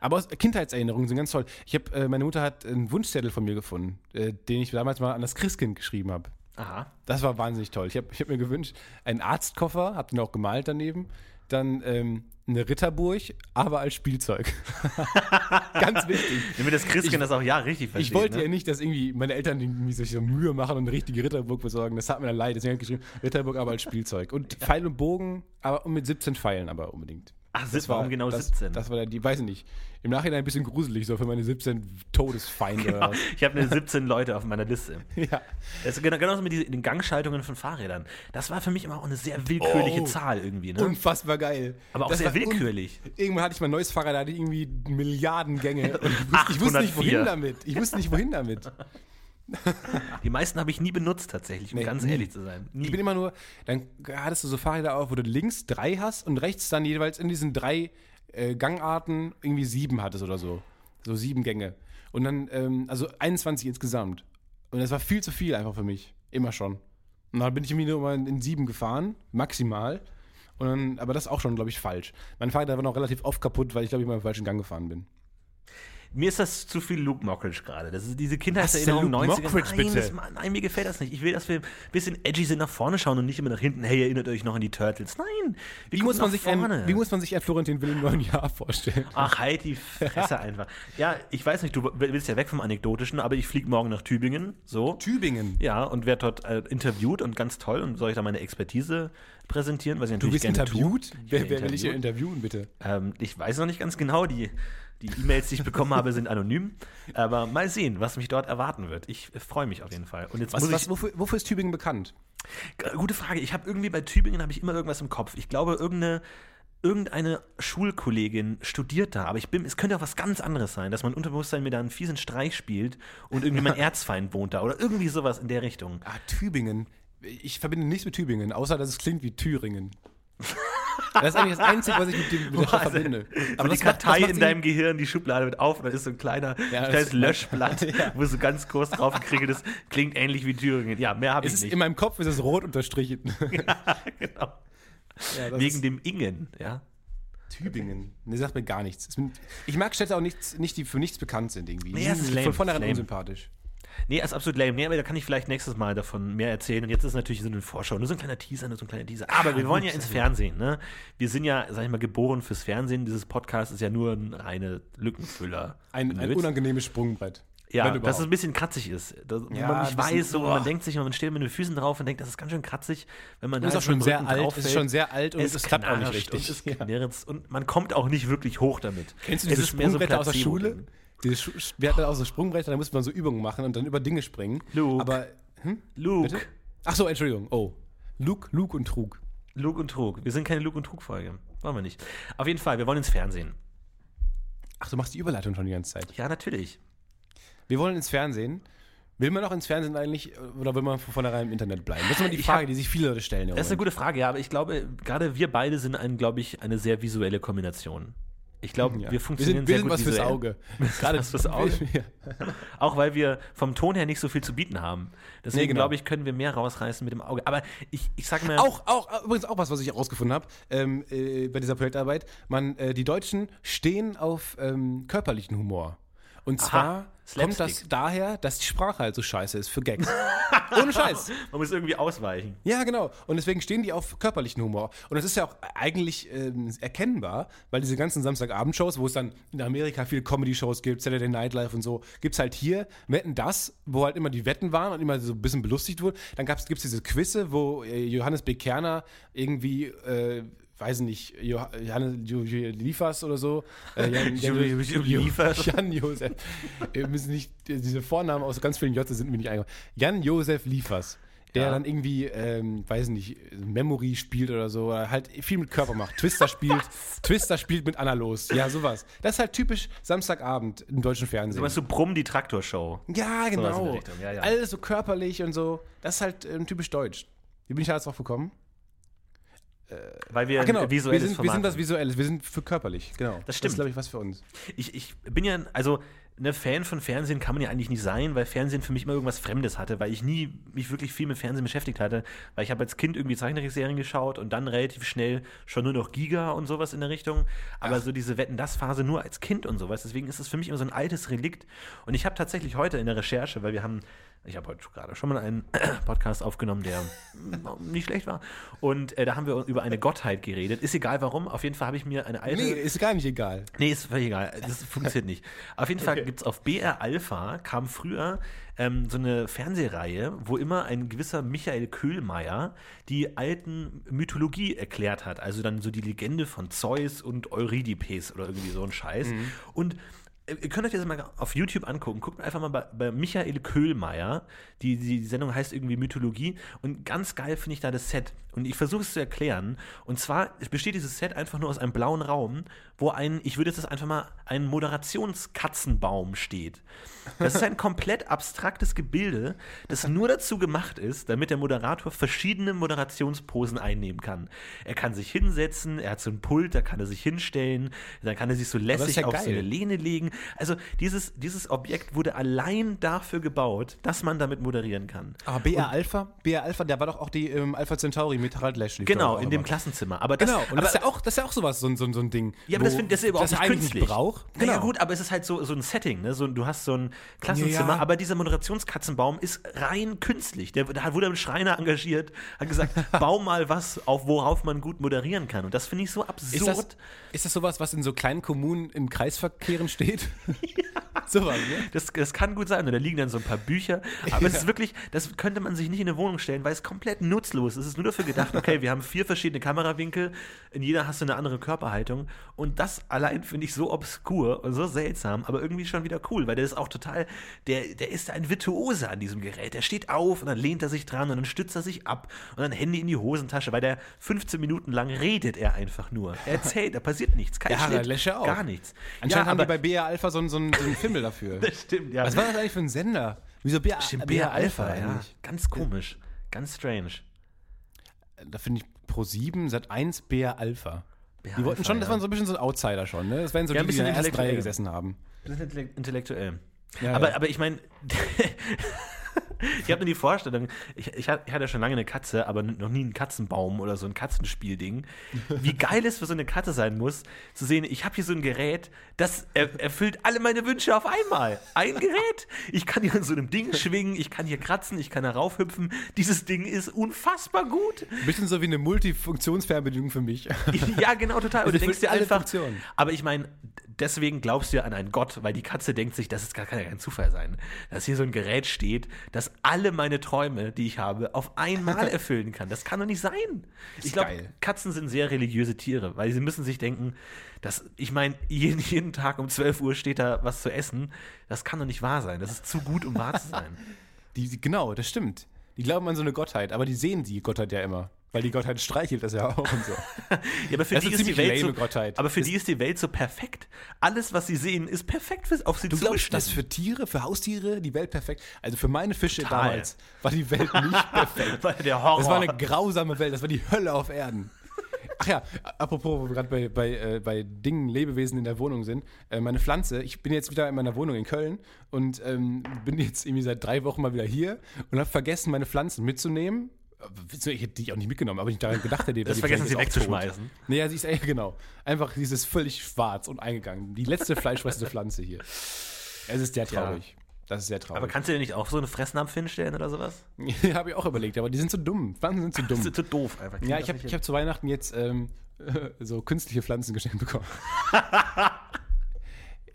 [SPEAKER 1] Aber Kindheitserinnerungen sind ganz toll. Ich habe, äh, meine Mutter hat einen Wunschzettel von mir gefunden, äh, den ich damals mal an das Christkind geschrieben habe.
[SPEAKER 2] Aha.
[SPEAKER 1] Das war wahnsinnig toll. Ich habe ich hab mir gewünscht, einen Arztkoffer, habe den auch gemalt daneben, dann ähm, eine Ritterburg, aber als Spielzeug. Ganz wichtig.
[SPEAKER 2] Wir das Christkind das auch ja richtig versteht.
[SPEAKER 1] Ich wollte
[SPEAKER 2] ne?
[SPEAKER 1] ja nicht, dass irgendwie meine Eltern irgendwie sich so Mühe machen und eine richtige Ritterburg besorgen. Das hat mir dann leid. Deswegen habe ich geschrieben, Ritterburg aber als Spielzeug. Und Pfeil und Bogen, aber mit 17 Pfeilen aber unbedingt.
[SPEAKER 2] Ach, das warum genau
[SPEAKER 1] das,
[SPEAKER 2] 17?
[SPEAKER 1] Das war dann die, weiß ich nicht. Im Nachhinein ein bisschen gruselig, so für meine 17 Todesfeinde. was.
[SPEAKER 2] ich habe eine 17 Leute auf meiner Liste.
[SPEAKER 1] ja.
[SPEAKER 2] Das ist genau, genauso mit den Gangschaltungen von Fahrrädern. Das war für mich immer auch eine sehr willkürliche
[SPEAKER 1] Oh.
[SPEAKER 2] Zahl irgendwie. Ne?
[SPEAKER 1] Unfassbar geil.
[SPEAKER 2] Aber auch
[SPEAKER 1] Das
[SPEAKER 2] sehr
[SPEAKER 1] war
[SPEAKER 2] willkürlich.
[SPEAKER 1] Irgendwann hatte ich mein neues Fahrrad, da hatte ich irgendwie Milliarden Gänge. Und ich wusste, ich wusste nicht,
[SPEAKER 2] 804.
[SPEAKER 1] wohin damit. Ich wusste nicht, wohin damit.
[SPEAKER 2] Die meisten habe ich nie benutzt tatsächlich, um
[SPEAKER 1] Nee,
[SPEAKER 2] ganz
[SPEAKER 1] nie.
[SPEAKER 2] ehrlich zu sein. Nie.
[SPEAKER 1] Ich bin immer nur, dann hattest du so Fahrräder auf, wo du links drei hast und rechts dann jeweils in diesen drei äh, Gangarten irgendwie sieben hattest oder so. So sieben Gänge. Und dann, ähm, also 21 insgesamt. Und das war viel zu viel einfach für mich. Immer schon. Und dann bin ich irgendwie nur mal in sieben gefahren, maximal. Und dann, aber das ist auch schon, glaube ich, falsch. Mein Fahrrad war noch relativ oft kaputt, weil ich, glaube ich, mal im falschen Gang gefahren bin.
[SPEAKER 2] Mir ist das zu viel Luke Mockridge gerade. Das ist diese Kindheitserinnerung
[SPEAKER 1] denn Luke
[SPEAKER 2] 90er.
[SPEAKER 1] Mockridge,
[SPEAKER 2] nein,
[SPEAKER 1] bitte?
[SPEAKER 2] das, nein, mir gefällt das nicht. Ich will, dass wir ein bisschen edgy sind, nach vorne schauen und nicht immer nach hinten. Hey, erinnert euch noch an die Turtles. Nein,
[SPEAKER 1] Wie muss, man sich ein, wie muss man sich ein Florentin Will im neuen Jahr vorstellen?
[SPEAKER 2] Ach, halt die Fresse einfach. Ja, ich weiß nicht, du willst ja weg vom Anekdotischen, aber ich fliege morgen nach Tübingen. So.
[SPEAKER 1] Tübingen.
[SPEAKER 2] Ja, und werde dort äh, interviewt und ganz toll. Und soll ich da meine Expertise präsentieren, was ich
[SPEAKER 1] Du
[SPEAKER 2] natürlich
[SPEAKER 1] bist
[SPEAKER 2] gerne
[SPEAKER 1] interviewt? Wer,
[SPEAKER 2] werde
[SPEAKER 1] wer will ich
[SPEAKER 2] interviewt.
[SPEAKER 1] interviewen, bitte?
[SPEAKER 2] Ähm, ich weiß noch nicht ganz genau, die, die E-Mails, die ich bekommen habe, sind anonym. Aber mal sehen, was mich dort erwarten wird. Ich äh, freue mich auf jeden Fall. Und jetzt
[SPEAKER 1] Was,
[SPEAKER 2] muss
[SPEAKER 1] was,
[SPEAKER 2] ich.
[SPEAKER 1] wofür, wofür ist Tübingen bekannt?
[SPEAKER 2] G- Gute Frage. Ich habe irgendwie bei Tübingen habe ich immer irgendwas im Kopf. Ich glaube, irgendeine. Irgendeine Schulkollegin studiert da, aber ich bin, es könnte auch was ganz anderes sein, dass mein Unterbewusstsein mir da einen fiesen Streich spielt und irgendwie mein Erzfeind wohnt da oder irgendwie sowas in der Richtung.
[SPEAKER 1] Ah, Tübingen. Ich verbinde nichts mit Tübingen, außer dass es klingt wie Thüringen. Das ist eigentlich das Einzige, was ich mit, dem, mit der Stadt
[SPEAKER 2] Also,
[SPEAKER 1] verbinde.
[SPEAKER 2] Aber die
[SPEAKER 1] das macht-
[SPEAKER 2] Kartei
[SPEAKER 1] macht
[SPEAKER 2] in deinem Gehirn, die Schublade wird auf und dann ist so ein kleiner,
[SPEAKER 1] Ja,
[SPEAKER 2] kleines Löschblatt,
[SPEAKER 1] Ja.
[SPEAKER 2] wo so ganz groß drauf gekriegelt ist. Klingt ähnlich wie Thüringen. Ja, mehr habe ich nicht.
[SPEAKER 1] in meinem Kopf ist es rot unterstrichen.
[SPEAKER 2] genau.
[SPEAKER 1] Ja, das
[SPEAKER 2] Wegen dem Ingen, ja.
[SPEAKER 1] Tübingen. Ne, sagt mir gar nichts. Ich mag Städte auch nichts, nicht, die für nichts bekannt sind irgendwie.
[SPEAKER 2] Nee,
[SPEAKER 1] Die sind von vornherein unsympathisch.
[SPEAKER 2] Nee, ist absolut lame. Nee, aber da kann ich vielleicht nächstes Mal davon mehr erzählen. Und jetzt ist natürlich so eine Vorschau, nur so ein kleiner Teaser, nur so ein kleiner Teaser. Aber wir wollen ja ins Fernsehen, ne? Wir sind ja, sag ich mal, geboren fürs Fernsehen. Dieses Podcast ist ja nur ein reine Lückenfüller.
[SPEAKER 1] Ein, ein unangenehmes Sprungbrett.
[SPEAKER 2] Ja, dass es ein bisschen kratzig ist. Dass
[SPEAKER 1] Ja,
[SPEAKER 2] man nicht weiß, so, man denkt sich, man steht mit den Füßen drauf und denkt, das ist ganz schön kratzig, wenn man
[SPEAKER 1] Das ist
[SPEAKER 2] da
[SPEAKER 1] auch schon sehr alt, es ist schon sehr alt und es klappt auch nicht richtig.
[SPEAKER 2] Und es
[SPEAKER 1] Ja.
[SPEAKER 2] und man kommt auch nicht wirklich hoch damit.
[SPEAKER 1] Kennst du
[SPEAKER 2] Es
[SPEAKER 1] diese
[SPEAKER 2] ist mehr so
[SPEAKER 1] Sprungbretter aus der. Schule? Diese Schu wir hatten auch so Sprungbretter, da musste man so Übungen machen und dann über Dinge springen.
[SPEAKER 2] Luke.
[SPEAKER 1] Aber, hm?
[SPEAKER 2] Luke.
[SPEAKER 1] Bitte? Ach so, Entschuldigung. Oh. Luke, Luke und Trug.
[SPEAKER 2] Luke und Trug. Wir sind keine Luke und Trug-Folge. Wollen wir nicht. Auf jeden Fall, wir wollen ins Fernsehen.
[SPEAKER 1] Ach, du machst die Überleitung schon die ganze Zeit.
[SPEAKER 2] Ja, natürlich.
[SPEAKER 1] Wir wollen ins Fernsehen. Will man auch ins Fernsehen eigentlich oder will man von vornherein im Internet bleiben? Das ist immer die Frage,
[SPEAKER 2] hab-
[SPEAKER 1] die sich viele Leute stellen.
[SPEAKER 2] Das ist eine gute Frage, ja, aber ich glaube, gerade wir beide sind, ein, glaube ich, eine sehr visuelle Kombination. Ich glaube,
[SPEAKER 1] Ja.
[SPEAKER 2] wir funktionieren
[SPEAKER 1] wir
[SPEAKER 2] sehr
[SPEAKER 1] sind
[SPEAKER 2] gut
[SPEAKER 1] was fürs. Auge. Gerade
[SPEAKER 2] was fürs Auge? Auch weil wir vom Ton her nicht so viel zu bieten haben. Deswegen
[SPEAKER 1] Nee, genau.
[SPEAKER 2] glaube ich, können wir mehr rausreißen mit dem Auge. Aber ich, ich sage mal,
[SPEAKER 1] Auch, auch, übrigens auch was, was ich herausgefunden habe ähm, äh, bei dieser Projektarbeit. Man, äh, die Deutschen stehen auf ähm, körperlichen Humor. Und zwar kommt das
[SPEAKER 2] Slapstick.
[SPEAKER 1] daher, dass die Sprache halt so scheiße ist für Gags. Ohne Scheiß.
[SPEAKER 2] man muss irgendwie ausweichen.
[SPEAKER 1] Ja, genau. Und deswegen stehen die auf körperlichen Humor. Und das ist ja auch eigentlich ähm, erkennbar, weil diese ganzen Samstagabendshows, wo es dann in Amerika viele Comedy-Shows gibt, Saturday Night Live und so, gibt es halt hier Wetten das, wo halt immer die Wetten waren und immer so ein bisschen belustigt wurde. Dann gibt es diese Quizze, wo äh, Johannes B. Kerner irgendwie, äh, weiß nicht, Jo- Liefers oder so. Äh, Jan,
[SPEAKER 2] Liefers.
[SPEAKER 1] Jan Josef. Wir müssen nicht, diese Vornamen aus ganz vielen J sind mir nicht eingefallen. Jan Josef Liefers. Der
[SPEAKER 2] Ja.
[SPEAKER 1] dann irgendwie, ähm, weiß nicht, Memory spielt oder so, oder halt viel mit Körper macht. Twister spielt, Twister spielt mit Anna los. Ja, sowas. Das ist halt typisch Samstagabend im deutschen Fernsehen.
[SPEAKER 2] So was so Brumm, die Traktorshow.
[SPEAKER 1] ja, genau.
[SPEAKER 2] Richtung, ja, ja.
[SPEAKER 1] Alles so körperlich und so. Das ist halt ähm, typisch deutsch. Wie bin ich da jetzt drauf gekommen?
[SPEAKER 2] Weil wir
[SPEAKER 1] Ah, genau.
[SPEAKER 2] ein visuelles
[SPEAKER 1] wir, sind, wir
[SPEAKER 2] Format
[SPEAKER 1] sind was Visuelles. Wir sind für körperlich. Genau. Das
[SPEAKER 2] stimmt.
[SPEAKER 1] ist, glaube ich, was für uns.
[SPEAKER 2] ich, ich bin ja, also ne Fan von Fernsehen kann man ja eigentlich nicht sein, weil Fernsehen für mich immer irgendwas Fremdes hatte, weil ich nie mich wirklich viel mit Fernsehen beschäftigt hatte, weil ich habe als Kind irgendwie Zeichentrickserien geschaut und dann relativ schnell schon nur noch Giga und sowas in der Richtung, aber so diese Wetten-Das-Phase nur als Kind und sowas, deswegen ist es für mich immer so ein altes Relikt und ich habe tatsächlich heute in der Recherche, weil wir haben ich habe heute gerade schon mal einen Podcast aufgenommen, der nicht schlecht war. Und äh, da haben wir über eine Gottheit geredet. Ist egal warum. Auf jeden Fall habe ich mir eine alte.
[SPEAKER 1] Nee, ist gar nicht egal.
[SPEAKER 2] Nee, ist völlig egal. Das funktioniert nicht. Auf jeden Fall gibt es auf BR Alpha, kam früher ähm, so eine Fernsehreihe, wo immer ein gewisser Michael Köhlmeier die alten Mythologie erklärt hat. Also dann so die Legende von Zeus und Eurydipes oder irgendwie so ein Scheiß. Und äh, Ihr könnt euch das mal auf YouTube angucken. Guckt einfach mal bei, bei Michael Köhlmeier. Die, die, die Sendung heißt irgendwie Mythologie. Und ganz geil finde ich da das Set. Und ich versuche es zu erklären. Und zwar besteht dieses Set einfach nur aus einem blauen Raum, wo ein, ich würde jetzt einfach mal, ein Moderationskatzenbaum steht. Das ist ein komplett abstraktes Gebilde, das nur dazu gemacht ist, damit der Moderator verschiedene Moderationsposen einnehmen kann. Er kann sich hinsetzen, er hat so ein Pult, da kann er sich hinstellen, dann kann er sich so lässig
[SPEAKER 1] ja
[SPEAKER 2] auf so
[SPEAKER 1] geil.
[SPEAKER 2] eine Lehne legen. Also dieses, dieses Objekt wurde allein dafür gebaut, dass man damit moderieren kann.
[SPEAKER 1] Aber BR Alpha, BR Alpha, der war doch auch die ähm, Alpha Centauri mit Harald Lesch. lief
[SPEAKER 2] Genau, in dem
[SPEAKER 1] immer.
[SPEAKER 2] Klassenzimmer. Aber das,
[SPEAKER 1] Genau, und
[SPEAKER 2] aber,
[SPEAKER 1] das, ist ja auch, das ist ja auch sowas, so, ein- so, so ein Ding.
[SPEAKER 2] Ja, aber das, find, das ist ja überhaupt
[SPEAKER 1] das
[SPEAKER 2] nicht künstlich.
[SPEAKER 1] nicht braucht.
[SPEAKER 2] Naja,
[SPEAKER 1] Genau.
[SPEAKER 2] gut, aber es ist halt so, so ein Setting, ne? So, du hast so ein Klassenzimmer,
[SPEAKER 1] Ja.
[SPEAKER 2] aber dieser Moderationskatzenbaum ist rein künstlich. Der, da wurde ein Schreiner engagiert, hat gesagt, bau mal was, auf worauf man gut moderieren kann. Und das finde ich so absurd.
[SPEAKER 1] Ist das, ist das sowas, was in so kleinen Kommunen in Kreisverkehren steht? sowas, ne?
[SPEAKER 2] Das, das kann gut sein. Und da liegen dann so ein paar Bücher. Aber es ist wirklich, das könnte man sich nicht in eine Wohnung stellen, weil es komplett nutzlos ist. Es ist nur dafür gedacht, okay, wir haben vier verschiedene Kamerawinkel, in jeder hast du eine andere Körperhaltung. Und das allein finde ich so obskur und so seltsam, aber irgendwie schon wieder cool, weil der ist auch total, der, der ist ein Virtuose an diesem Gerät. Der steht auf und dann lehnt er sich dran und dann stützt er sich ab und dann Handy in die Hosentasche, weil der 15 Minuten lang redet er einfach nur. Er erzählt, da passiert nichts. Kein
[SPEAKER 1] Ja,
[SPEAKER 2] Schnitt,
[SPEAKER 1] Lesche auch.
[SPEAKER 2] gar nichts.
[SPEAKER 1] Anscheinend
[SPEAKER 2] ja,
[SPEAKER 1] haben die bei BR Alpha so, ein- so, ein- so einen Fimmel dafür.
[SPEAKER 2] das stimmt, ja.
[SPEAKER 1] Was war das eigentlich für ein Sender? Wieso BR,
[SPEAKER 2] Stimmt,
[SPEAKER 1] BR
[SPEAKER 2] BR Alpha, ja.
[SPEAKER 1] eigentlich?
[SPEAKER 2] Ganz komisch. Ganz strange.
[SPEAKER 1] Da finde ich Pro7, Sat 1, BR Alpha.
[SPEAKER 2] BR
[SPEAKER 1] die wollten
[SPEAKER 2] Alpha,
[SPEAKER 1] schon, das
[SPEAKER 2] ja.
[SPEAKER 1] waren so ein bisschen so ein Outsider schon, ne? Das wären so
[SPEAKER 2] Ja,
[SPEAKER 1] die,
[SPEAKER 2] ein
[SPEAKER 1] die in der
[SPEAKER 2] bisschen
[SPEAKER 1] ersten Reihe gesessen haben.
[SPEAKER 2] Das ist intellekt- intellektuell.
[SPEAKER 1] Ja,
[SPEAKER 2] aber, aber ich meine, ich habe mir die Vorstellung, ich, ich, hatte- schon lange eine Katze, aber noch nie einen Katzenbaum oder so ein Katzenspielding. Wie geil es für so eine Katze sein muss, zu sehen, ich habe hier so ein Gerät, das er, erfüllt alle meine Wünsche auf einmal. Ein Gerät. Ich kann hier in so einem Ding schwingen, ich kann hier kratzen, ich kann da raufhüpfen. Dieses Ding ist unfassbar gut.
[SPEAKER 1] Ein bisschen so wie eine Multifunktionsfernbedienung für mich.
[SPEAKER 2] Ja, genau, total. Und du denkst dir einfach,
[SPEAKER 1] Funktionen.
[SPEAKER 2] aber ich meine, deswegen glaubst du ja an einen Gott, weil die Katze denkt sich, das ist gar kein, Zufall sein, dass hier so ein Gerät steht, das alle meine Träume, die ich habe, auf einmal erfüllen kann. Das kann doch nicht sein. Ich glaube. Katzen sind sehr religiöse Tiere, weil sie müssen sich denken, dass, ich meine, jeden, jeden Tag um 12 Uhr steht da was zu essen. Das kann doch nicht wahr sein. Das ist zu gut, um wahr zu sein.
[SPEAKER 1] Die, genau, das stimmt. Die glauben an so eine Gottheit, aber die sehen die Gottheit ja immer. Weil die Gottheit streichelt das ja auch und so.
[SPEAKER 2] Ja, aber für
[SPEAKER 1] Das
[SPEAKER 2] die
[SPEAKER 1] ist
[SPEAKER 2] die Welt so,
[SPEAKER 1] Gottheit.
[SPEAKER 2] aber für die ist die Welt so perfekt. Alles, was sie sehen, ist perfekt für, auf sie
[SPEAKER 1] Du glaubst, dass für Tiere, für Haustiere die Welt perfekt? Also für meine Fische
[SPEAKER 2] Total.
[SPEAKER 1] damals war die Welt nicht perfekt.
[SPEAKER 2] Weil der Horror.
[SPEAKER 1] Das war eine grausame Welt, das war die Hölle auf Erden. Ach ja, apropos, wo wir gerade bei, bei, äh, bei Dingen, Lebewesen in der Wohnung sind. Äh, meine Pflanze, ich bin jetzt wieder in meiner Wohnung in Köln und ähm, bin jetzt irgendwie seit drei Wochen mal wieder hier und habe vergessen, meine Pflanzen mitzunehmen. Ich hätte die auch nicht mitgenommen, aber ich daran gedacht hätte.
[SPEAKER 2] Das
[SPEAKER 1] die
[SPEAKER 2] vergessen sie wegzuschmeißen.
[SPEAKER 1] Nee, ja, sie ist, ja, genau. Einfach, ist völlig schwarz und eingegangen. Die letzte fleischfressende Pflanze hier. Es ist sehr traurig. Das ist sehr traurig.
[SPEAKER 2] Aber kannst du dir nicht auch so eine Fressnapf hinstellen oder sowas?
[SPEAKER 1] habe ich auch überlegt, aber die sind zu dumm. Pflanzen sind zu dumm.
[SPEAKER 2] Das ist zu doof einfach.
[SPEAKER 1] Ja, ich habe hab zu Weihnachten jetzt ähm, so künstliche Pflanzen geschenkt bekommen.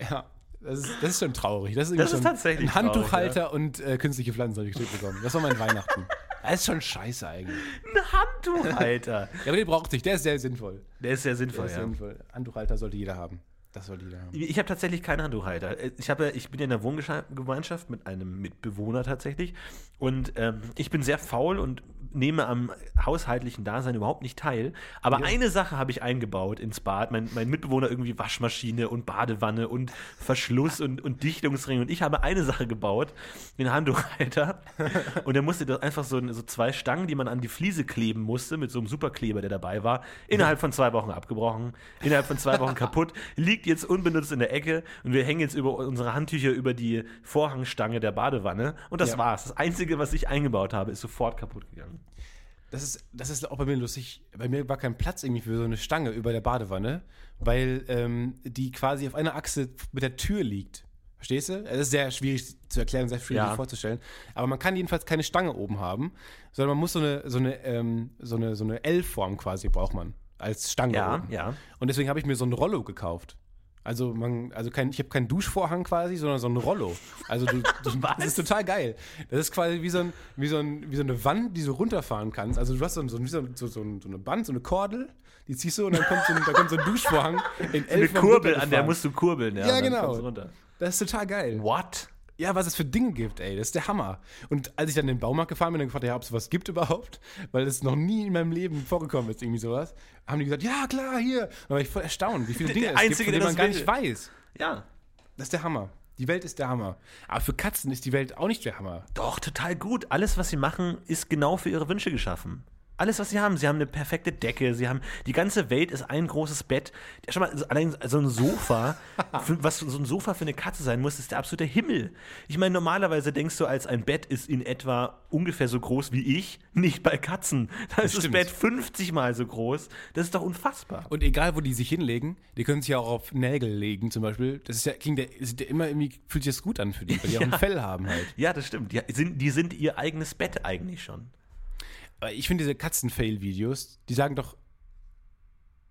[SPEAKER 1] ja, das ist, das ist schon traurig. Das ist,
[SPEAKER 2] Das ist tatsächlich
[SPEAKER 1] Ein Handtuchhalter und äh, künstliche Pflanzen habe ich geschenkt bekommen. Das war mein Weihnachten. Das ist schon scheiße eigentlich.
[SPEAKER 2] ein Handtuch, Alter.
[SPEAKER 1] Ja, aber den braucht sich. Der ist sehr sinnvoll.
[SPEAKER 2] Der ist sehr
[SPEAKER 1] Der
[SPEAKER 2] sinnvoll,
[SPEAKER 1] ist
[SPEAKER 2] ja.
[SPEAKER 1] sinnvoll. Handtuchhalter sollte jeder haben. Das sollte jeder haben.
[SPEAKER 2] Ich habe tatsächlich keinen Handtuchhalter. Ich, habe, ich bin in einer Wohngemeinschaft mit einem Mitbewohner tatsächlich. Und ähm, ich bin sehr faul und nehme am haushaltlichen Dasein überhaupt nicht teil. Aber eine Sache habe ich eingebaut ins Bad. Mein, mein Mitbewohner irgendwie Waschmaschine und Badewanne und Verschluss und, und Dichtungsring. Und ich habe eine Sache gebaut, den Handtuchhalter. und er musste da einfach so, so zwei Stangen, die man an die Fliese kleben musste, mit so einem Superkleber, der dabei war, innerhalb von zwei Wochen abgebrochen, innerhalb von zwei Wochen kaputt, liegt jetzt unbenutzt in der Ecke und wir hängen jetzt über unsere Handtücher über die Vorhangstange der Badewanne. Und das
[SPEAKER 1] Ja.
[SPEAKER 2] war's. Das Einzige, was ich eingebaut habe, ist sofort kaputt gegangen.
[SPEAKER 1] Das ist, das ist auch bei mir lustig. Bei mir war kein Platz irgendwie für so eine Stange über der Badewanne, weil ähm, die quasi auf einer Achse mit der Tür liegt. Verstehst du? Es ist sehr schwierig zu erklären, sehr schwierig
[SPEAKER 2] Ja.
[SPEAKER 1] vorzustellen. Aber man kann jedenfalls keine Stange oben haben, sondern man muss so eine, so eine, ähm, so eine, so eine L-Form quasi braucht man als Stange
[SPEAKER 2] Ja,
[SPEAKER 1] oben.
[SPEAKER 2] ja.
[SPEAKER 1] Und deswegen habe ich mir so ein Rollo gekauft. Also man, also kein, ich habe keinen Duschvorhang quasi, sondern so ein Rollo. Also du, du das ist total geil. Das ist quasi wie so, ein, wie, so ein, wie so eine Wand, die du runterfahren kannst. Also du hast so, ein- so, so, so, so, ein- so eine Band, so eine Kordel, die ziehst du und dann kommt so ein, da kommt so ein Duschvorhang in
[SPEAKER 2] Eine
[SPEAKER 1] elf
[SPEAKER 2] Kurbel, an der musst du kurbeln. Ja,
[SPEAKER 1] Ja, genau. Das ist total geil.
[SPEAKER 2] What?
[SPEAKER 1] Ja, was es für Dinge gibt, ey, das ist der Hammer. Und als ich dann in den Baumarkt gefahren bin und gefragt, ja, ob es was gibt überhaupt, weil es noch nie in meinem Leben vorgekommen ist, irgendwie sowas, haben die gesagt, ja, klar, hier. Da war ich voll erstaunt, wie viele
[SPEAKER 2] Der
[SPEAKER 1] Dinge es
[SPEAKER 2] Einzige,
[SPEAKER 1] gibt, von denen
[SPEAKER 2] der
[SPEAKER 1] man gar nicht weiß.
[SPEAKER 2] Ja.
[SPEAKER 1] Das ist der Hammer. Die Welt ist der Hammer. Aber für Katzen ist die Welt auch nicht der Hammer.
[SPEAKER 2] Doch, total gut. Alles, was sie machen, ist genau für ihre Wünsche geschaffen. Alles, was sie haben. Sie haben eine perfekte Decke. Sie haben die ganze Welt ist ein großes Bett. Schau mal, allein so ein Sofa, für, was so ein Sofa für eine Katze sein muss, ist der absolute Himmel. Ich meine, normalerweise denkst du, als ein Bett ist in etwa ungefähr so groß wie ich, nicht bei Katzen. Da ist das. Bett 50 mal so groß. Das ist doch unfassbar.
[SPEAKER 1] Und egal, wo die sich hinlegen, die können sich ja auch auf Nägel legen, zum Beispiel. Das ist ja, klingt ja, ist ja immer irgendwie, fühlt sich das gut an für die, weil die auch ein Fell haben halt.
[SPEAKER 2] Ja, das stimmt. Die sind, die sind ihr eigenes Bett eigentlich schon.
[SPEAKER 1] Ich finde diese Katzen-Fail-Videos, die sagen doch,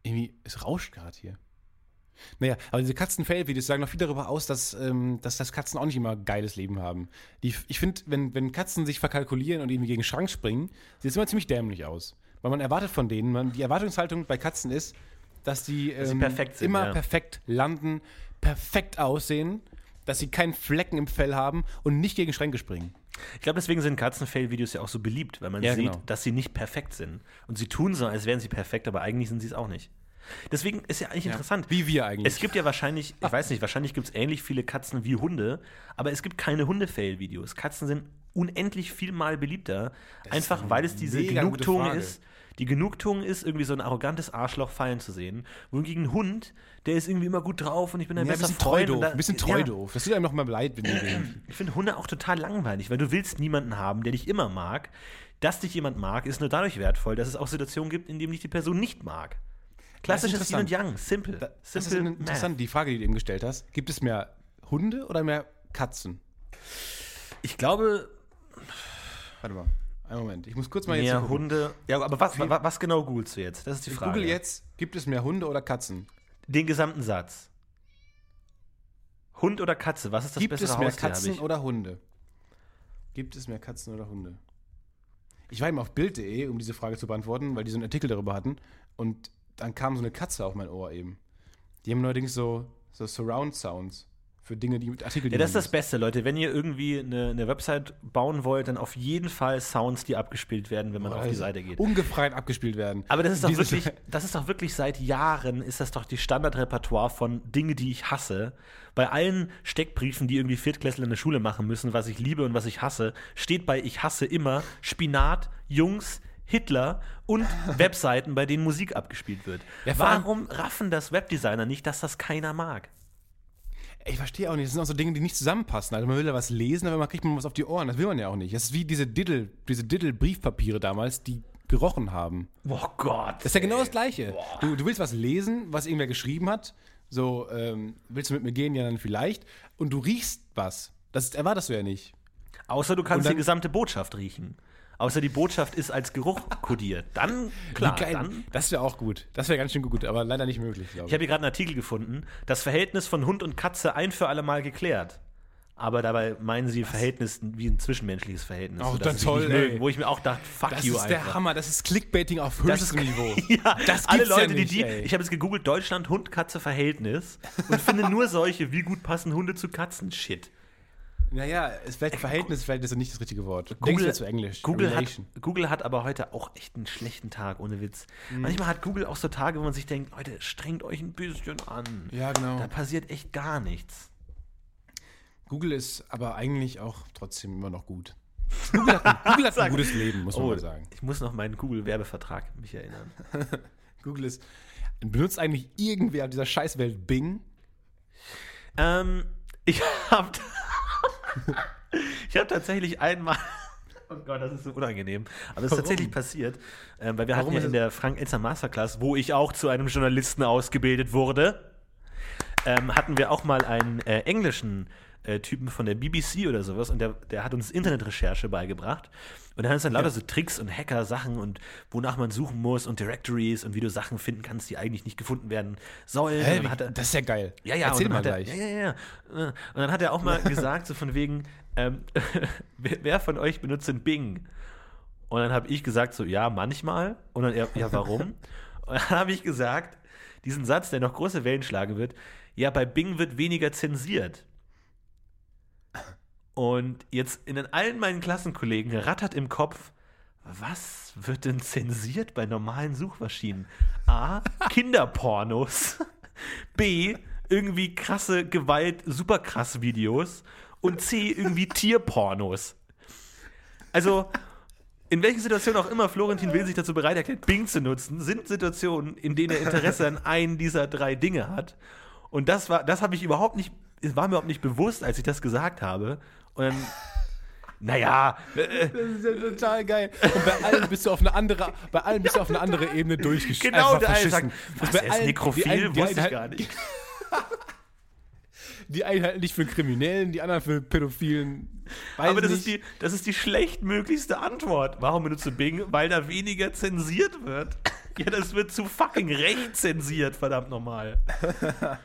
[SPEAKER 1] irgendwie, es rauscht gerade hier. Naja, aber diese Katzen-Fail-Videos sagen noch viel darüber aus, dass, ähm, dass das Katzen auch nicht immer ein geiles Leben haben. Die, ich finde, wenn, wenn Katzen sich verkalkulieren und irgendwie gegen den Schrank springen, sieht es immer ziemlich dämlich aus. Weil man erwartet von denen, man, die Erwartungshaltung bei Katzen ist, dass die, ähm,
[SPEAKER 2] sie perfekt sind,
[SPEAKER 1] immer
[SPEAKER 2] ja.
[SPEAKER 1] perfekt landen, perfekt aussehen, dass sie keinen Flecken im Fell haben und nicht gegen Schränke springen.
[SPEAKER 2] Ich glaube, deswegen sind Katzen-Fail-Videos ja auch so beliebt, weil man
[SPEAKER 1] Ja,
[SPEAKER 2] sieht,
[SPEAKER 1] genau.
[SPEAKER 2] dass sie nicht perfekt sind. Und sie tun so, als wären sie perfekt, aber eigentlich sind sie es auch nicht. Deswegen ist ja eigentlich interessant.
[SPEAKER 1] Wie wir eigentlich.
[SPEAKER 2] Es gibt ja wahrscheinlich, ich weiß nicht, wahrscheinlich gibt es ähnlich viele Katzen wie Hunde, aber es gibt keine Hunde-Fail-Videos. Katzen sind unendlich viel mal beliebter, einfach weil es diese Genugtuung ist, Die Genugtuung ist, irgendwie so ein arrogantes Arschloch fallen zu sehen. Wohingegen ein Hund, der ist irgendwie immer gut drauf und ich bin ein
[SPEAKER 1] Ja, ein bisschen treu
[SPEAKER 2] Freund. da-
[SPEAKER 1] Ein bisschen treu
[SPEAKER 2] ja,
[SPEAKER 1] doof. Das tut einem noch mal leid, wenn die.
[SPEAKER 2] Ich finde Hunde auch total langweilig, weil du willst niemanden haben, der dich immer mag. Dass dich jemand mag, ist nur dadurch wertvoll, dass es auch Situationen gibt, in denen dich die Person nicht mag. Klassisches Yin und. Yang, simple.
[SPEAKER 1] Das ist
[SPEAKER 2] simple
[SPEAKER 1] interessant, die Frage, die du eben gestellt hast. Gibt es mehr Hunde oder mehr Katzen?
[SPEAKER 2] Ich glaube,
[SPEAKER 1] Warte mal, einen Moment. Ich muss kurz mal jetzt
[SPEAKER 2] mehr
[SPEAKER 1] hier gucken.
[SPEAKER 2] Hunde. Ja, aber was, wa- was genau googelst du jetzt? Das ist die
[SPEAKER 1] Ich
[SPEAKER 2] Frage.
[SPEAKER 1] google jetzt, gibt es mehr Hunde oder Katzen?
[SPEAKER 2] Den gesamten Satz. Hund oder Katze? Was ist das
[SPEAKER 1] gibt
[SPEAKER 2] bessere
[SPEAKER 1] es mehr
[SPEAKER 2] Haustier?
[SPEAKER 1] Katzen
[SPEAKER 2] ich?
[SPEAKER 1] oder Hunde? Gibt es mehr Katzen oder Hunde? Ich war eben auf Bild.de, um diese Frage zu beantworten, weil die so einen Artikel darüber hatten. Und dann kam so eine Katze auf mein Ohr eben. Die haben neuerdings so, so Surround Sounds für Dinge, die mit Artikel, die
[SPEAKER 2] Ja, das ist das Beste, Leute. Wenn ihr irgendwie eine, eine Website bauen wollt, dann auf jeden Fall Sounds, die abgespielt werden, wenn man auf die
[SPEAKER 1] liest.
[SPEAKER 2] Seite geht.
[SPEAKER 1] Ungefreit abgespielt werden.
[SPEAKER 2] Aber das ist doch
[SPEAKER 1] Dieses-
[SPEAKER 2] wirklich, das ist doch wirklich seit Jahren, ist das doch die Standardrepertoire von Dinge, die ich hasse. Bei allen Steckbriefen, die irgendwie Viertklässler in der Schule machen müssen, was ich liebe und was ich hasse, steht bei ich hasse immer Spinat, Jungs, Hitler und Webseiten, bei denen Musik abgespielt wird.
[SPEAKER 1] Ja,
[SPEAKER 2] Warum raffen das Webdesigner nicht, dass das keiner mag?
[SPEAKER 1] Ich verstehe auch nicht. Das sind auch so Dinge, die nicht zusammenpassen. Also man will da was lesen, aber man kriegt man was auf die Ohren. Das will man ja auch nicht. Das ist wie diese Diddle, diese Diddle-Briefpapiere damals, die gerochen haben.
[SPEAKER 2] Oh Gott.
[SPEAKER 1] Das ist ja genau das Gleiche. Du, du willst was lesen, was irgendwer geschrieben hat. So, ähm, willst du mit mir gehen? Ja, dann vielleicht. Und du riechst was. Das erwartest du ja nicht.
[SPEAKER 2] Außer du kannst
[SPEAKER 1] dann-
[SPEAKER 2] die gesamte Botschaft riechen. Außer die Botschaft ist als Geruch kodiert. Dann, klar,
[SPEAKER 1] geil.
[SPEAKER 2] dann
[SPEAKER 1] das wäre auch gut. Das wäre ganz schön gut, aber leider nicht möglich, glaube
[SPEAKER 2] Ich
[SPEAKER 1] ich.
[SPEAKER 2] habe hier gerade einen Artikel gefunden, das Verhältnis von Hund und Katze ein für alle Mal geklärt. Aber dabei meinen sie Verhältnis wie ein zwischenmenschliches Verhältnis. Sie sich
[SPEAKER 1] toll,
[SPEAKER 2] mögen, wo ich mir auch dachte, fuck
[SPEAKER 1] Das
[SPEAKER 2] you
[SPEAKER 1] ist
[SPEAKER 2] einfach.
[SPEAKER 1] der Hammer. Das ist Clickbaiting auf
[SPEAKER 2] Das ist
[SPEAKER 1] höchstem Niveau.
[SPEAKER 2] ja,
[SPEAKER 1] Das
[SPEAKER 2] alle
[SPEAKER 1] gibt's ja
[SPEAKER 2] Leute,
[SPEAKER 1] nicht,
[SPEAKER 2] die die. Ich habe jetzt gegoogelt, Deutschland Hund-Katze-Verhältnis und finde nur solche, wie gut passen Hunde zu Katzen. Shit.
[SPEAKER 1] Naja, es vielleicht Verhältnis, vielleicht ist nicht das richtige Wort. Denkst
[SPEAKER 2] Google,
[SPEAKER 1] jetzt zu Englisch?
[SPEAKER 2] Google, hat. Google hat aber heute auch echt einen schlechten Tag, ohne Witz.
[SPEAKER 1] Mhm.
[SPEAKER 2] Manchmal hat Google auch so Tage, wo man sich denkt, Leute, strengt euch ein bisschen an.
[SPEAKER 1] Ja, genau.
[SPEAKER 2] Da passiert echt gar nichts.
[SPEAKER 1] Google ist aber eigentlich auch trotzdem immer noch gut. Google hat, ein- Google hat ein gutes Leben, muss man
[SPEAKER 2] Oh,
[SPEAKER 1] mal sagen.
[SPEAKER 2] ich muss noch meinen Google-Werbevertrag mich erinnern.
[SPEAKER 1] Google ist. Benutzt eigentlich irgendwer auf dieser Scheißwelt Bing?
[SPEAKER 2] ähm, ich habe ich hab tatsächlich einmal Oh Gott, das ist so unangenehm. Aber es ist tatsächlich passiert, ähm, weil wir
[SPEAKER 1] Warum
[SPEAKER 2] hatten ja in der Frank-Elster Masterclass, wo ich auch zu einem Journalisten ausgebildet wurde, ähm, hatten wir auch mal einen äh, englischen äh, Typen von der BBC oder sowas und der, der hat uns Internetrecherche beigebracht. Und der hat uns dann lauter so Tricks und Hacker-Sachen und wonach man suchen muss und Directories und wie du Sachen finden kannst, die eigentlich nicht gefunden werden sollen.
[SPEAKER 1] Hä,
[SPEAKER 2] hat er,
[SPEAKER 1] wie, das ist ja geil.
[SPEAKER 2] ja, ja,
[SPEAKER 1] Erzähl
[SPEAKER 2] und
[SPEAKER 1] mal
[SPEAKER 2] dann hat
[SPEAKER 1] gleich.
[SPEAKER 2] Er, ja, ja, ja. Und dann hat er auch mal gesagt, so von wegen, ähm, wer, wer von euch benutzt denn Bing? Und dann habe ich gesagt, so, ja, manchmal. Und dann er, ja, warum? Und dann habe ich gesagt, diesen Satz, der noch große Wellen schlagen wird, ja, bei Bing wird weniger zensiert. Und jetzt in allen meinen Klassenkollegen rattert im Kopf, was wird denn zensiert bei normalen Suchmaschinen? A. Kinderpornos. B. Irgendwie krasse Gewalt, super krass Videos. Und C. Irgendwie Tierpornos. Also, in welchen Situationen auch immer Florentin Will sich dazu bereit erklärt, Bing zu nutzen, sind Situationen, in denen er Interesse an einen dieser drei Dinge hat. Und das war, das habe ich überhaupt nicht, war mir überhaupt nicht bewusst, als ich das gesagt habe. Und dann, naja, äh,
[SPEAKER 1] Das ist ja total geil. Und bei allen bist du auf eine andere, bei allen bist du auf eine andere Ebene durchgeschrieben.
[SPEAKER 2] genau, der eine sagt, was, er ist nekrophil, wusste ich gar nicht.
[SPEAKER 1] Die einen halten dich für einen Kriminellen, die anderen für Pädophilen. Weiß
[SPEAKER 2] Aber das
[SPEAKER 1] nicht.
[SPEAKER 2] ist, die, das ist die schlechtmöglichste Antwort. Warum benutzt du Bing? Weil da weniger zensiert wird. Ja, das wird zu fucking recht zensiert, verdammt nochmal.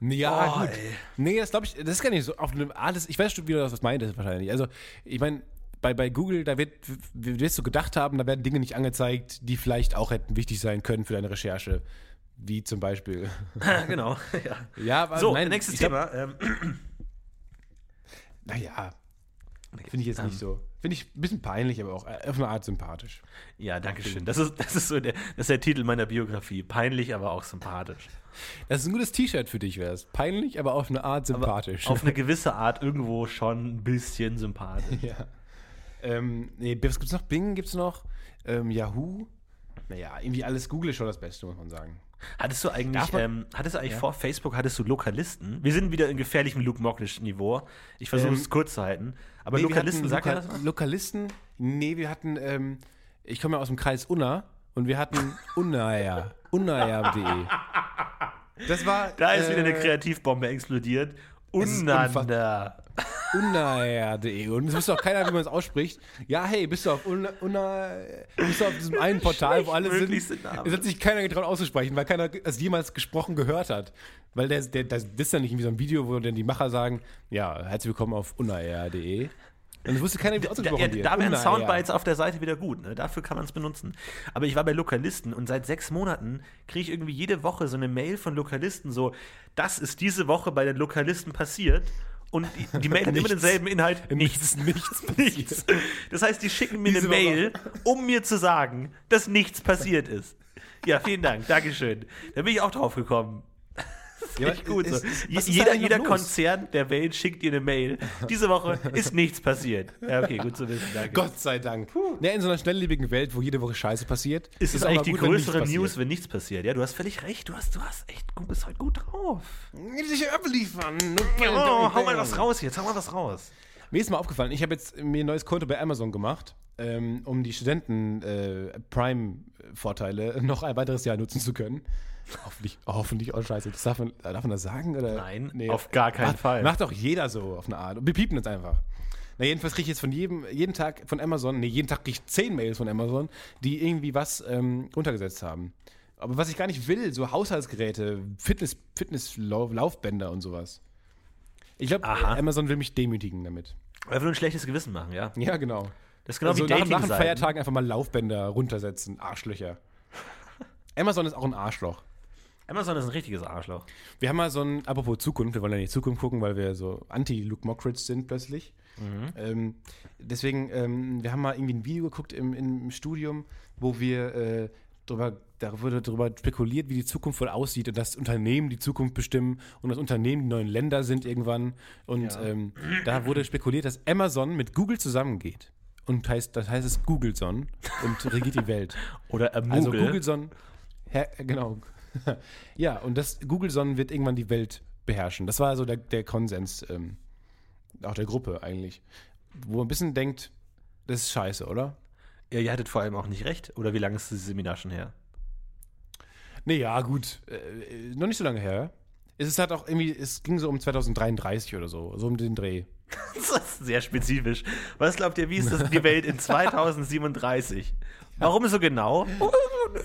[SPEAKER 1] Ja,
[SPEAKER 2] Oh,
[SPEAKER 1] gut.
[SPEAKER 2] ey.
[SPEAKER 1] Nee, das glaube ich, das ist gar nicht so auf einem alles. Ich weiß schon, wie du das meintest wahrscheinlich. Also, ich meine, bei, bei Google, da wird, wie wirst du gedacht haben, da werden Dinge nicht angezeigt, die vielleicht auch hätten wichtig sein können für deine Recherche. Wie zum Beispiel.
[SPEAKER 2] genau. Ja.
[SPEAKER 1] Ja, aber
[SPEAKER 2] So,
[SPEAKER 1] nein,
[SPEAKER 2] nächstes Thema. Ähm,
[SPEAKER 1] Naja, finde ich jetzt nicht so. Finde ich ein bisschen peinlich, aber auch äh, auf eine Art sympathisch.
[SPEAKER 2] ja, danke schön. Das ist, das, ist so der, das ist der Titel meiner Biografie. Peinlich, aber auch sympathisch.
[SPEAKER 1] Das ist ein gutes T-Shirt für dich, wäre es. Peinlich, aber auf eine Art sympathisch.
[SPEAKER 2] Auf eine gewisse Art irgendwo schon ein bisschen sympathisch.
[SPEAKER 1] ja. Ähm, nee, was gibt's noch? Bing gibt's noch? Ähm, Yahoo? Naja, irgendwie alles Google ist schon das Beste, muss man sagen.
[SPEAKER 2] Hattest du eigentlich,
[SPEAKER 1] man-
[SPEAKER 2] ähm, hattest du eigentlich
[SPEAKER 1] Ja.
[SPEAKER 2] vor Facebook, hattest du Lokalisten? Wir sind wieder in gefährlichem Luke Mockridge-Niveau. Ich versuche
[SPEAKER 1] Ähm,
[SPEAKER 2] es kurz zu halten. Aber
[SPEAKER 1] Nee,
[SPEAKER 2] Lokalisten, sagt er
[SPEAKER 1] Loka-
[SPEAKER 2] das?
[SPEAKER 1] Lokalisten? Nee, wir hatten, ähm, ich komme ja aus dem Kreis Unna und wir hatten Unnaja. Unnaja.de. Das war.
[SPEAKER 2] Da ist wieder eine
[SPEAKER 1] äh,
[SPEAKER 2] Kreativbombe explodiert. Unander.
[SPEAKER 1] Unnaja.de. Und es wusste auch keiner, wie man es ausspricht. Ja, hey, bist du auf Unna, Unna bist du auf diesem einen Portal, wo alle sind. Es hat sich keiner getraut auszusprechen, weil keiner es jemals gesprochen gehört hat. Weil der, der, das ist dann nicht irgendwie so ein Video, wo dann die Macher sagen, ja, herzlich willkommen auf unnaja.de. Es wusste keiner, wie
[SPEAKER 2] Da,
[SPEAKER 1] ausgesprochen
[SPEAKER 2] ja,
[SPEAKER 1] wird.
[SPEAKER 2] da wären
[SPEAKER 1] Unnaja.
[SPEAKER 2] Soundbites auf der Seite wieder gut. Ne? Dafür kann man es benutzen. Aber ich war bei Lokalisten und seit sechs Monaten kriege ich irgendwie jede Woche so eine Mail von Lokalisten, so, das ist diese Woche bei den Lokalisten passiert. Und die, die Mail hat immer denselben Inhalt.
[SPEAKER 1] Nichts, nichts
[SPEAKER 2] Nichts. Das heißt, die schicken mir
[SPEAKER 1] Diese
[SPEAKER 2] eine. Mail, um mir zu sagen, dass nichts passiert ist. Ja, vielen Dank, Dankeschön. Da bin ich auch drauf gekommen.
[SPEAKER 1] Ja,
[SPEAKER 2] Echt gut.
[SPEAKER 1] es-
[SPEAKER 2] So.
[SPEAKER 1] ist
[SPEAKER 2] Jeder, jeder
[SPEAKER 1] los?
[SPEAKER 2] Konzern der Welt schickt dir eine Mail. Diese Woche ist nichts passiert. Ja, okay, gut zu wissen. Danke.
[SPEAKER 1] Gott sei Dank. Ja, in so einer schnelllebigen Welt, wo jede Woche Scheiße passiert,
[SPEAKER 2] ist es eigentlich die
[SPEAKER 1] gut, wenn nichts
[SPEAKER 2] größere
[SPEAKER 1] passiert.
[SPEAKER 2] News, wenn nichts passiert? Ja, du hast völlig recht. Du hast, du hast echt, du bist heute gut drauf.
[SPEAKER 1] Sich abliefern.
[SPEAKER 2] Oh, hau mal was raus jetzt, hau mal was raus.
[SPEAKER 1] Mir ist mal aufgefallen, ich habe jetzt mir ein neues Konto bei Amazon gemacht, ähm, um die Studenten äh, Prime-Vorteile noch ein weiteres Jahr nutzen zu können. Hoffentlich, hoffentlich, oh scheiße, das darf, man, darf man das sagen? Oder?
[SPEAKER 2] Nein, auf gar keinen
[SPEAKER 1] macht,
[SPEAKER 2] Fall.
[SPEAKER 1] Macht doch jeder so auf eine Art. Und wir piepen jetzt einfach. Na, jedenfalls kriege ich jetzt von jedem, jeden Tag von Amazon, nee, jeden Tag kriege ich zehn Mails von Amazon, die irgendwie was ähm, runtergesetzt haben. Aber was ich gar nicht will, so Haushaltsgeräte, Fitness, Fitness-Laufbänder und sowas. Ich glaube. Amazon will mich demütigen damit.
[SPEAKER 2] Einfach nur ein schlechtes Gewissen machen, ja.
[SPEAKER 1] Ja, genau.
[SPEAKER 2] Das ist genau
[SPEAKER 1] also
[SPEAKER 2] wie
[SPEAKER 1] nach,
[SPEAKER 2] dating
[SPEAKER 1] nach den Feiertagen einfach mal Laufbänder runtersetzen. Arschlöcher. Amazon ist auch ein Arschloch.
[SPEAKER 2] Amazon ist ein richtiges Arschloch.
[SPEAKER 1] Wir haben mal so ein, apropos Zukunft, wir wollen ja in die Zukunft gucken, weil wir so anti-Luke Mockridge sind plötzlich. Ähm, deswegen, ähm, wir haben mal irgendwie ein Video geguckt im, im Studium, wo wir äh, drüber, da wurde darüber spekuliert, wie die Zukunft wohl aussieht und dass Unternehmen die Zukunft bestimmen und dass Unternehmen die neuen Länder sind irgendwann. Und
[SPEAKER 2] Ja.
[SPEAKER 1] ähm, da wurde spekuliert, dass Amazon mit Google zusammengeht. Und heißt, das heißt es Googleson und regiert die Welt.
[SPEAKER 2] Oder Amoogle.
[SPEAKER 1] Also Googleson, genau. ja, und das Googleson wird irgendwann die Welt beherrschen. Das war so der, der Konsens, ähm, auch der Gruppe eigentlich. Wo man ein bisschen denkt, das ist scheiße, oder?
[SPEAKER 2] Ja, ihr hattet vor allem auch nicht recht. Oder wie lange ist das Seminar schon her?
[SPEAKER 1] Nee, ja, gut. Äh, noch nicht so lange her. Es ist halt auch irgendwie, es ging so um 2033 oder so, so um den Dreh.
[SPEAKER 2] Das ist sehr spezifisch. Was glaubt ihr, wie ist das die Welt in 2037? Warum so genau? Oh,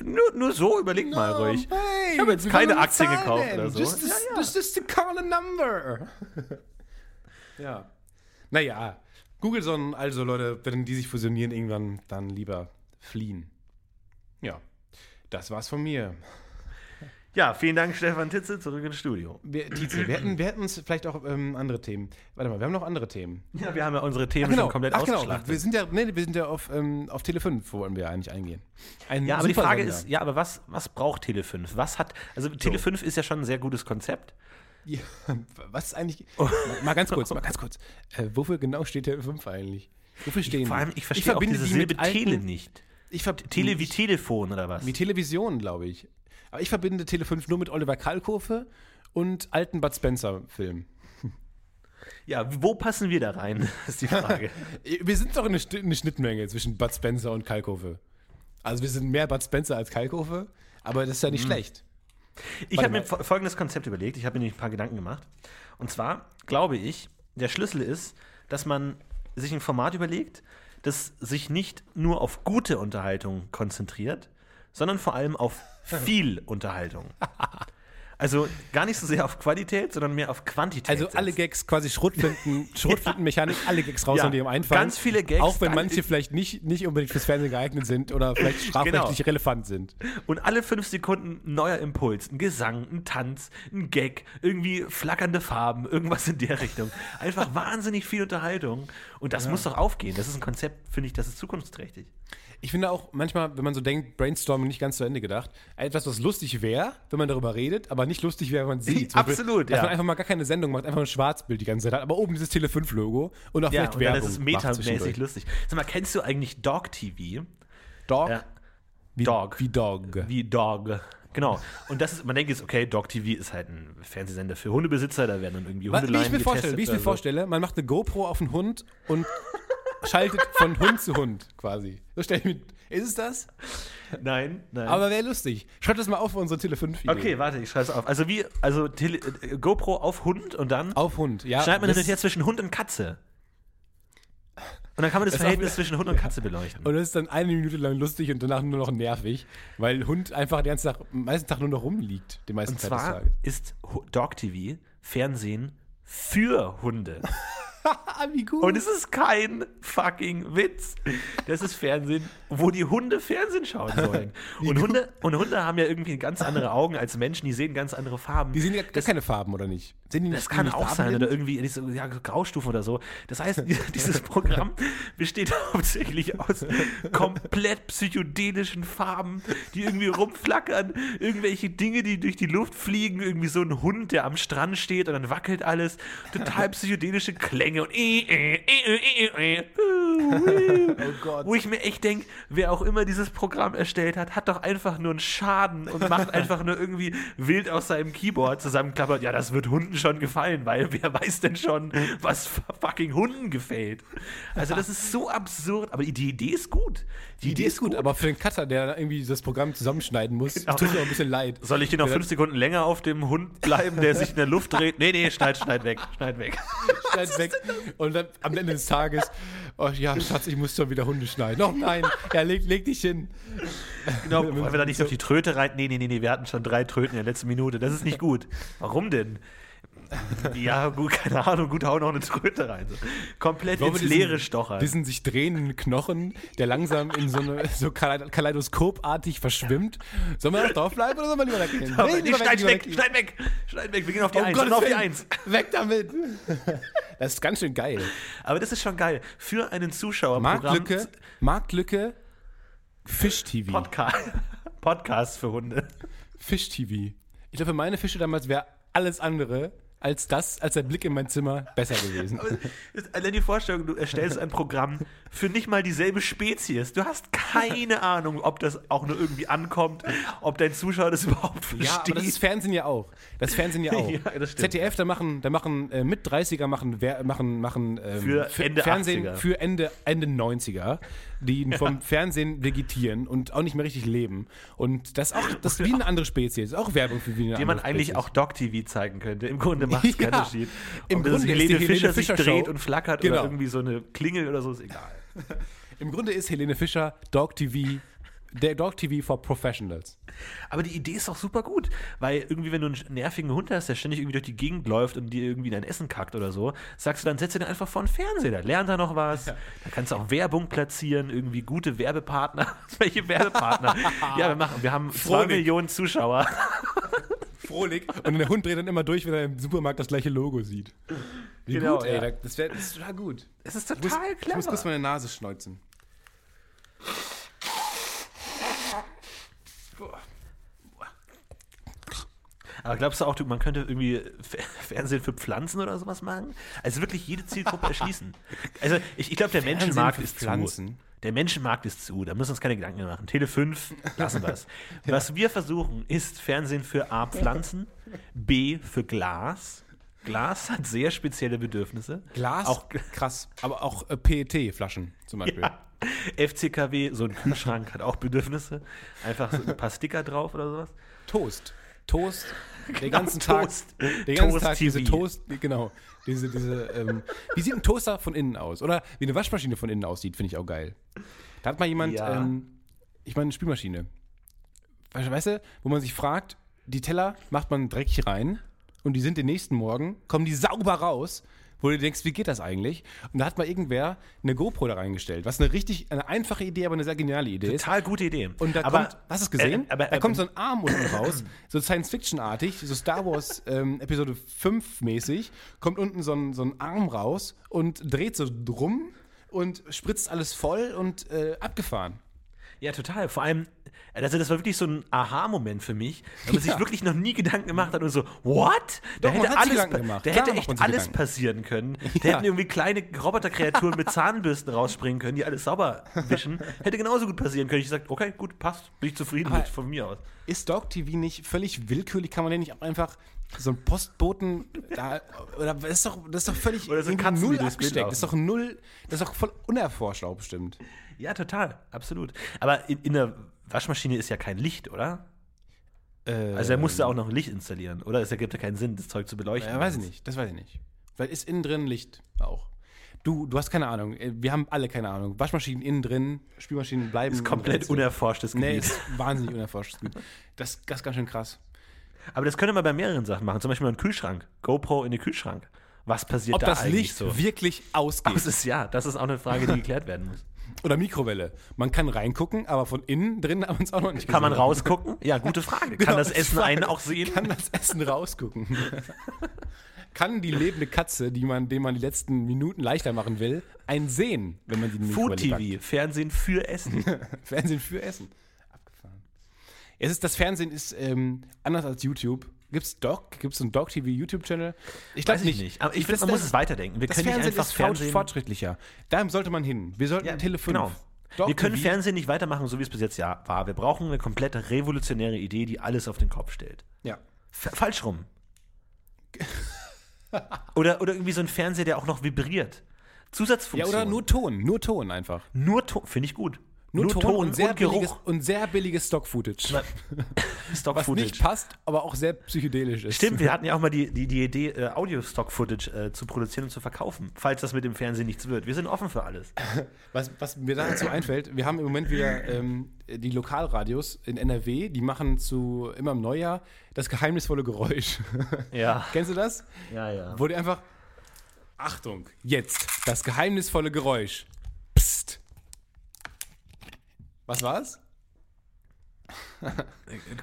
[SPEAKER 2] nur, nur so, überlegt mal ruhig.
[SPEAKER 1] Hey,
[SPEAKER 2] Ich habe jetzt keine Aktien gekauft oder so.
[SPEAKER 1] Just,
[SPEAKER 2] Ja, ja.
[SPEAKER 1] just, just to call a number. ja. Naja, Googleson, also Leute, wenn die sich fusionieren, irgendwann dann lieber fliehen. Ja, das war's von mir.
[SPEAKER 2] Ja, vielen Dank, Stefan Titze, zurück ins Studio.
[SPEAKER 1] Wir, Tietze, wir hätten, wir hätten uns vielleicht auch ähm, andere Themen. Warte mal, wir haben noch andere Themen.
[SPEAKER 2] Ja, wir haben ja unsere Themen schon komplett
[SPEAKER 1] Ach, genau.
[SPEAKER 2] ausgeschlachtet.
[SPEAKER 1] Wir sind ja, nee, wir sind ja auf, ähm, auf Tele 5, wo wollen wir eigentlich eingehen. Ein
[SPEAKER 2] Ja, aber die Frage ist, ja, aber was, was braucht Tele5? Was hat, also Tele5 ist ja schon ein sehr gutes Konzept.
[SPEAKER 1] Ja, was ist eigentlich. Mal, mal ganz kurz, mal ganz kurz. Äh, wofür genau steht Tele 5 eigentlich? Wofür stehen
[SPEAKER 2] Vor
[SPEAKER 1] die?
[SPEAKER 2] allem, ich verstehe auch
[SPEAKER 1] verbinde
[SPEAKER 2] diese
[SPEAKER 1] die
[SPEAKER 2] Silbe Tele nicht.
[SPEAKER 1] Ich
[SPEAKER 2] Tele wie
[SPEAKER 1] ich,
[SPEAKER 2] Telefon oder was?
[SPEAKER 1] wie Television, glaube ich. Aber ich verbinde Tele 5 nur mit Oliver Kalkofe und alten Bud Spencer-Filmen.
[SPEAKER 2] Ja, wo passen wir da rein? ist die Frage.
[SPEAKER 1] Wir sind doch eine, eine Schnittmenge zwischen Bud Spencer und Kalkofe. Also wir sind mehr Bud Spencer als Kalkofe, aber das ist ja
[SPEAKER 2] Mhm.
[SPEAKER 1] nicht schlecht.
[SPEAKER 2] Ich habe mir folgendes Konzept überlegt. Ich habe mir ein paar Gedanken gemacht. Und zwar glaube ich, der Schlüssel ist, dass man sich ein Format überlegt, das sich nicht nur auf gute Unterhaltung konzentriert, sondern vor allem auf viel Unterhaltung. Also gar nicht so sehr auf Qualität, sondern mehr auf Quantität.
[SPEAKER 1] Also alle Gags, quasi Schrotflinten, Schrotflintenmechanik, alle Gags raus,
[SPEAKER 2] Ja,
[SPEAKER 1] die ihm einfallen.
[SPEAKER 2] ganz viele Gags,
[SPEAKER 1] Auch wenn manche vielleicht nicht, nicht unbedingt fürs Fernsehen geeignet sind oder vielleicht strafrechtlich
[SPEAKER 2] Genau.
[SPEAKER 1] relevant sind.
[SPEAKER 2] Und alle fünf Sekunden ein neuer Impuls. Ein Gesang, ein Tanz, ein Gag, irgendwie flackernde Farben, irgendwas in der Richtung. Einfach wahnsinnig viel Unterhaltung. Und das muss doch aufgehen. Das ist ein Konzept, finde ich, das ist zukunftsträchtig.
[SPEAKER 1] Ich finde auch manchmal, wenn man so denkt, Brainstorming nicht ganz zu Ende gedacht, etwas, was lustig wäre, wenn man darüber redet, aber nicht lustig wäre, wenn man sieht. Beispiel,
[SPEAKER 2] Absolut,
[SPEAKER 1] Dass
[SPEAKER 2] ja.
[SPEAKER 1] man einfach mal gar keine Sendung macht, einfach ein Schwarzbild die ganze Zeit hat, aber oben dieses Tele5-Logo und auch
[SPEAKER 2] Ja,
[SPEAKER 1] vielleicht
[SPEAKER 2] und dann
[SPEAKER 1] Werbung
[SPEAKER 2] ist es metamäßig lustig. Sag mal, kennst du eigentlich Dog TV?
[SPEAKER 1] Dog?
[SPEAKER 2] Ja.
[SPEAKER 1] Wie
[SPEAKER 2] Dog.
[SPEAKER 1] Wie Dog.
[SPEAKER 2] Wie Dog. Genau. Und das ist, man denkt jetzt, okay, Dog TV ist halt ein Fernsehsender für Hundebesitzer, da werden dann irgendwie
[SPEAKER 1] Was, wie
[SPEAKER 2] Hundeleien
[SPEAKER 1] ich mir vorstelle, wie ich mir
[SPEAKER 2] so.
[SPEAKER 1] vorstelle, man macht eine GoPro auf einen Hund und schaltet von Hund zu Hund quasi. So stelle ich mir. Ist es das?
[SPEAKER 2] Nein, nein.
[SPEAKER 1] Aber wäre lustig. Schreibt das mal auf für unsere Tele 5 Idee.
[SPEAKER 2] okay, warte, ich schreibe es auf. Also wie, also Tele, äh, GoPro auf Hund und dann
[SPEAKER 1] Auf Hund, ja.
[SPEAKER 2] schneidet man
[SPEAKER 1] das-
[SPEAKER 2] jetzt zwischen Hund und Katze. Und dann kann man das,
[SPEAKER 1] Das
[SPEAKER 2] Verhältnis zwischen Hund und Katze beleuchten.
[SPEAKER 1] Und das ist dann eine Minute lang lustig und danach nur noch nervig, weil Hund einfach den ganzen Tag, meisten Tag nur noch rumliegt, den meisten
[SPEAKER 2] Und
[SPEAKER 1] Zeit des
[SPEAKER 2] zwar
[SPEAKER 1] Tages.
[SPEAKER 2] ist Dog TV Fernsehen für Hunde.
[SPEAKER 1] Wie gut.
[SPEAKER 2] Und es ist kein fucking Witz. Das ist Fernsehen, wo die Hunde Fernsehen schauen sollen. Und Hunde, und Hunde haben ja irgendwie ganz andere Augen als Menschen, die sehen ganz andere Farben.
[SPEAKER 1] die sehen ja gar
[SPEAKER 2] das,
[SPEAKER 1] keine Farben, oder nicht? Sehen die
[SPEAKER 2] das kann
[SPEAKER 1] nicht
[SPEAKER 2] auch sein,
[SPEAKER 1] farbenblind?
[SPEAKER 2] oder irgendwie diese ja, Graustufen oder so. Das heißt, dieses Programm besteht hauptsächlich aus komplett psychedelischen Farben, die irgendwie rumflackern, irgendwelche Dinge, die durch die Luft fliegen, irgendwie so ein Hund, der am Strand steht und dann wackelt alles. Total psychedelische Klänge und äh, äh, äh, äh, äh.
[SPEAKER 1] Oh Gott.
[SPEAKER 2] Wo ich mir echt denke, wer auch immer dieses Programm erstellt hat, hat doch einfach nur einen Schaden und macht einfach nur irgendwie wild aus seinem Keyboard zusammenklappert. Ja, das wird Hunden schon gefallen, weil wer weiß denn schon, was fucking Hunden gefällt. Also das ist so absurd, aber die Idee ist gut.
[SPEAKER 1] Die Idee ist gut, aber für den Cutter, der irgendwie das Programm zusammenschneiden muss,
[SPEAKER 2] Genau.
[SPEAKER 1] tut mir auch ein bisschen leid.
[SPEAKER 2] Soll ich hier noch fünf Sekunden länger auf dem Hund bleiben, der sich in der Luft dreht? Nee, nee, schneid, schneid weg, schneid weg.
[SPEAKER 1] Schneid weg. Und dann am Ende des Tages, oh ja, Schatz, ich muss schon wieder Hunde schneiden. Oh nein, ja, leg, leg dich hin.
[SPEAKER 2] Genau, wollen wir da nicht auf die Tröte rein? Nee, nee, nee, nee, wir hatten schon drei Tröten in der letzten Minute. Das ist nicht gut. Warum denn? Ja, gut, keine Ahnung, gut, hau noch eine Tröte rein. So. Komplett
[SPEAKER 1] Wollen
[SPEAKER 2] ins Leere stochern.
[SPEAKER 1] Diesen sich drehenden Knochen, der langsam in so eine so Kalei- kaleidoskopartig verschwimmt. Sollen wir noch draufbleiben oder sollen wir lieber weggehen? Nee,
[SPEAKER 2] nee,
[SPEAKER 1] lieber
[SPEAKER 2] schneid
[SPEAKER 1] lieber
[SPEAKER 2] weg, schneid weg, schneid weg, wir gehen auf die
[SPEAKER 1] Oh
[SPEAKER 2] Eins, und auf die. Eins.
[SPEAKER 1] Weg damit! Das ist ganz schön geil.
[SPEAKER 2] Aber das ist schon geil. Für einen Zuschauerprogramm.
[SPEAKER 1] Marktlücke, Marktlücke, Fisch-TV.
[SPEAKER 2] Podcast. Podcast für Hunde.
[SPEAKER 1] Fisch-TV. Ich glaube, für meine Fische damals wäre alles andere als das, als der Blick in mein Zimmer besser gewesen.
[SPEAKER 2] Allein die Vorstellung, du erstellst ein Programm für nicht mal dieselbe Spezies. Du hast keine Ahnung, ob das auch nur irgendwie ankommt, ob dein Zuschauer das überhaupt versteht.
[SPEAKER 1] Ja, aber das ist Fernsehen ja auch. Das Fernsehen ja auch.
[SPEAKER 2] Ja, das stimmt.
[SPEAKER 1] ZDF, da machen, da machen äh, mit 30er machen, machen, machen ähm,
[SPEAKER 2] Für Ende
[SPEAKER 1] Fernsehen
[SPEAKER 2] 80er.
[SPEAKER 1] für Ende, Ende 90er, die vom Fernsehen vegetieren und auch nicht mehr richtig leben. Und das auch, das ist wie eine andere Spezies. Auch Werbung für wie eine
[SPEAKER 2] den man eigentlich
[SPEAKER 1] Spezies.
[SPEAKER 2] auch Doc-TV zeigen könnte. Im Grunde macht es keinen
[SPEAKER 1] Ja.
[SPEAKER 2] Unterschied.
[SPEAKER 1] Im
[SPEAKER 2] Ob das
[SPEAKER 1] Grunde ist
[SPEAKER 2] Helene
[SPEAKER 1] die
[SPEAKER 2] Fischer
[SPEAKER 1] Helene
[SPEAKER 2] sich
[SPEAKER 1] Fischer
[SPEAKER 2] dreht und flackert
[SPEAKER 1] Genau.
[SPEAKER 2] oder irgendwie so eine Klingel oder so, ist egal.
[SPEAKER 1] Im Grunde ist Helene Fischer Dog TV, der Dog TV for Professionals.
[SPEAKER 2] Aber die Idee ist doch super gut, weil irgendwie, wenn du einen nervigen Hund hast, der ständig irgendwie durch die Gegend läuft und dir irgendwie dein Essen kackt oder so, sagst du dann, setz ihn einfach vor den Fernseher, da lernt er noch was, da kannst du auch Werbung platzieren, irgendwie gute Werbepartner. Welche Werbepartner? ja, wir machen, wir haben zwei
[SPEAKER 1] Frohlich.
[SPEAKER 2] Millionen Zuschauer.
[SPEAKER 1] Frohlich. Und der Hund dreht dann immer durch, wenn er im Supermarkt das gleiche Logo sieht. Wie
[SPEAKER 2] Genau,
[SPEAKER 1] gut, ey.
[SPEAKER 2] ja.
[SPEAKER 1] da- Das wäre wär gut.
[SPEAKER 2] Es ist
[SPEAKER 1] Ich muss,
[SPEAKER 2] total
[SPEAKER 1] ich muss kurz
[SPEAKER 2] clever.
[SPEAKER 1] meine Nase schneuzen.
[SPEAKER 2] Aber glaubst du auch, man könnte irgendwie Fernsehen für Pflanzen oder sowas machen? Also wirklich jede Zielgruppe erschließen. Also ich, ich glaube, der
[SPEAKER 1] Fernsehen
[SPEAKER 2] Menschenmarkt ist
[SPEAKER 1] Pflanzen?
[SPEAKER 2] zu. Der Menschenmarkt ist zu. Da müssen wir uns keine Gedanken mehr machen. Tele 5, lassen wir es. Was wir versuchen, ist Fernsehen für A, Pflanzen, B, für Glas. Glas hat sehr spezielle Bedürfnisse.
[SPEAKER 1] Glas,
[SPEAKER 2] Auch
[SPEAKER 1] krass. Aber auch äh, PET-Flaschen zum Beispiel.
[SPEAKER 2] ja. FCKW, so ein Kühlschrank hat auch Bedürfnisse. Einfach so ein paar Sticker drauf oder sowas.
[SPEAKER 1] Toast. Toast. Den ganzen
[SPEAKER 2] Toast.
[SPEAKER 1] Tag. Den ganzen
[SPEAKER 2] Toast
[SPEAKER 1] Tag diese
[SPEAKER 2] TV.
[SPEAKER 1] Toast, genau. Diese, diese, ähm, wie sieht ein Toaster von innen aus? Oder wie eine Waschmaschine von innen aussieht, finde ich auch geil. Da hat mal jemand,
[SPEAKER 2] Ja.
[SPEAKER 1] ähm, ich meine, eine Spülmaschine. Weißt weißt du, wo man sich fragt, die Teller macht man dreckig rein und die sind den nächsten Morgen, kommen die sauber raus, wo du denkst, wie geht das eigentlich? Und da hat mal irgendwer eine GoPro da reingestellt, was eine richtig, eine einfache Idee, aber eine sehr geniale Idee ist.
[SPEAKER 2] Total gute Idee.
[SPEAKER 1] Und da
[SPEAKER 2] aber,
[SPEAKER 1] kommt, hast du es gesehen?
[SPEAKER 2] Äh, aber,
[SPEAKER 1] da kommt so ein Arm unten raus, so Science-Fiction-artig, so Star Wars ähm, Episode 5 mäßig, kommt unten so ein, so ein Arm raus und dreht so drum und spritzt alles voll und äh, abgefahren.
[SPEAKER 2] Ja, total. Vor allem, also das war wirklich so ein Aha-Moment für mich, weil man
[SPEAKER 1] Ja.
[SPEAKER 2] sich wirklich noch nie Gedanken gemacht hat und so, what? Da
[SPEAKER 1] Doch,
[SPEAKER 2] hätte alles,
[SPEAKER 1] gemacht.
[SPEAKER 2] da
[SPEAKER 1] Klar
[SPEAKER 2] hätte echt alles
[SPEAKER 1] Gedanken.
[SPEAKER 2] passieren können. Da
[SPEAKER 1] Ja.
[SPEAKER 2] hätten irgendwie kleine Roboterkreaturen mit Zahnbürsten rausspringen können, die alles sauber wischen. Hätte genauso gut passieren können. Ich gesagt, okay, gut, passt. Bin ich zufrieden
[SPEAKER 1] Aber-
[SPEAKER 2] mit von mir aus.
[SPEAKER 1] Ist Dog TV nicht völlig willkürlich? Kann man den nicht einfach so einen Postboten da, oder das ist doch, das ist doch völlig
[SPEAKER 2] Oder so
[SPEAKER 1] null abgesteckt. Das ist doch null, das ist doch voll unerforscht auch bestimmt.
[SPEAKER 2] Ja, total. Absolut. Aber in, in der Waschmaschine ist ja kein Licht, oder? Also er musste auch noch ein Licht installieren, oder? Es ergibt ja keinen Sinn, das Zeug zu beleuchten.
[SPEAKER 1] Ja, weiß ich nicht, das weiß ich nicht. Vielleicht ist innen drin Licht auch. Du, du hast keine Ahnung. Äh, Wir haben alle keine Ahnung. Waschmaschinen innen drin, Spülmaschinen bleiben.
[SPEAKER 2] ist komplett unerforschtes
[SPEAKER 1] Nee,
[SPEAKER 2] Gebiet.
[SPEAKER 1] ist wahnsinnig unerforscht. Das, das ist ganz schön krass.
[SPEAKER 2] Aber das könnte man bei mehreren Sachen machen. Zum Beispiel einen Kühlschrank. GoPro in den Kühlschrank. Was passiert
[SPEAKER 1] Ob
[SPEAKER 2] da
[SPEAKER 1] das
[SPEAKER 2] eigentlich
[SPEAKER 1] Licht
[SPEAKER 2] so?
[SPEAKER 1] wirklich ausgeht.
[SPEAKER 2] Das ist ja, das ist auch eine Frage, die geklärt werden muss.
[SPEAKER 1] Oder Mikrowelle. Man kann reingucken, aber von innen drin haben wir es auch noch nicht
[SPEAKER 2] Kann man
[SPEAKER 1] gesehen.
[SPEAKER 2] rausgucken? Ja, gute Frage.
[SPEAKER 1] Genau,
[SPEAKER 2] Kann das Essen
[SPEAKER 1] Frage.
[SPEAKER 2] einen auch sehen?
[SPEAKER 1] Kann das Essen rausgucken? kann die lebende Katze, die man, dem man die letzten Minuten leichter machen will, einen sehen, wenn man die
[SPEAKER 2] Food
[SPEAKER 1] Mikrowelle
[SPEAKER 2] TV, Fernsehen für Essen.
[SPEAKER 1] packt? Fernsehen für Essen. Abgefahren. Es ist, das Fernsehen ist ähm, anders als YouTube. Gibt es Doc? Gibt es einen Doc TV YouTube-Channel? Ich glaube
[SPEAKER 2] Weiß ich nicht. Aber ich finde,
[SPEAKER 1] Das-
[SPEAKER 2] man muss es weiterdenken. Wir
[SPEAKER 1] Das
[SPEAKER 2] können nicht
[SPEAKER 1] Fernsehen
[SPEAKER 2] einfach
[SPEAKER 1] ist fort-
[SPEAKER 2] Fernsehen.
[SPEAKER 1] fortschrittlicher. Da sollte man hin. Wir sollten
[SPEAKER 2] Ja,
[SPEAKER 1] Telefon.
[SPEAKER 2] genau.
[SPEAKER 1] Doc
[SPEAKER 2] wir können
[SPEAKER 1] TV
[SPEAKER 2] Fernsehen nicht weitermachen, so wie es bis jetzt ja war. Wir brauchen eine komplett revolutionäre Idee, die alles auf den Kopf stellt.
[SPEAKER 1] Ja.
[SPEAKER 2] F falsch rum. oder, oder irgendwie so ein Fernseher, der auch noch vibriert.
[SPEAKER 1] ja,
[SPEAKER 2] Zusatzfunktion.
[SPEAKER 1] oder nur Ton. Nur Ton einfach.
[SPEAKER 2] Nur Ton, finde ich gut.
[SPEAKER 1] Nur, Ton, und, sehr
[SPEAKER 2] Geruch.
[SPEAKER 1] billiges, und sehr billiges Stock-Footage.
[SPEAKER 2] Stock
[SPEAKER 1] Was
[SPEAKER 2] Footage.
[SPEAKER 1] nicht passt, aber auch sehr psychedelisch ist.
[SPEAKER 2] Stimmt, wir hatten ja auch mal die, die, die Idee, äh, Audio-Stock-Footage äh, zu produzieren und zu verkaufen, falls das mit dem Fernsehen nichts wird. Wir sind offen für alles.
[SPEAKER 1] Was, was mir dazu einfällt, wir haben im Moment wieder ähm, die Lokalradios in NRW, die machen zu immer im Neujahr das geheimnisvolle Geräusch.
[SPEAKER 2] Ja.
[SPEAKER 1] Kennst du das?
[SPEAKER 2] Ja, ja.
[SPEAKER 1] Wo die einfach. Achtung, jetzt das geheimnisvolle Geräusch. Was war's?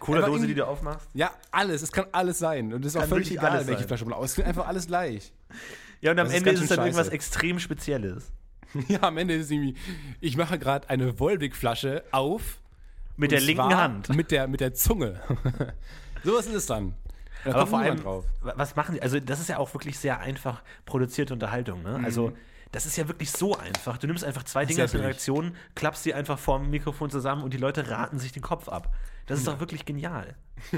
[SPEAKER 2] Cola-Dose,
[SPEAKER 1] irgendwie-
[SPEAKER 2] die du aufmachst.
[SPEAKER 1] Ja, alles. Es kann alles sein. Und es ist auch
[SPEAKER 2] Kann
[SPEAKER 1] völlig
[SPEAKER 2] wirklich
[SPEAKER 1] egal, welche. Flasche man aus. Es einfach alles gleich.
[SPEAKER 2] Ja, und am
[SPEAKER 1] Das
[SPEAKER 2] Ende ist es dann irgendwas
[SPEAKER 1] scheiße.
[SPEAKER 2] extrem Spezielles.
[SPEAKER 1] Ja, am Ende ist es irgendwie. Ich mache gerade eine Volvic-Flasche auf.
[SPEAKER 2] Mit der linken Hand.
[SPEAKER 1] Mit der, mit der Zunge. Sowas ist es dann. Da
[SPEAKER 2] Aber vor allem,
[SPEAKER 1] drauf.
[SPEAKER 2] wa- was machen die? Also, das ist ja auch wirklich sehr einfach produzierte Unterhaltung. Ne?
[SPEAKER 1] Mhm.
[SPEAKER 2] Also, das ist ja wirklich so einfach. Du nimmst einfach zwei Dinge
[SPEAKER 1] ja
[SPEAKER 2] aus der. Redaktion, klappst sie einfach vorm Mikrofon zusammen und die Leute raten sich den Kopf ab. Das ist doch wirklich genial.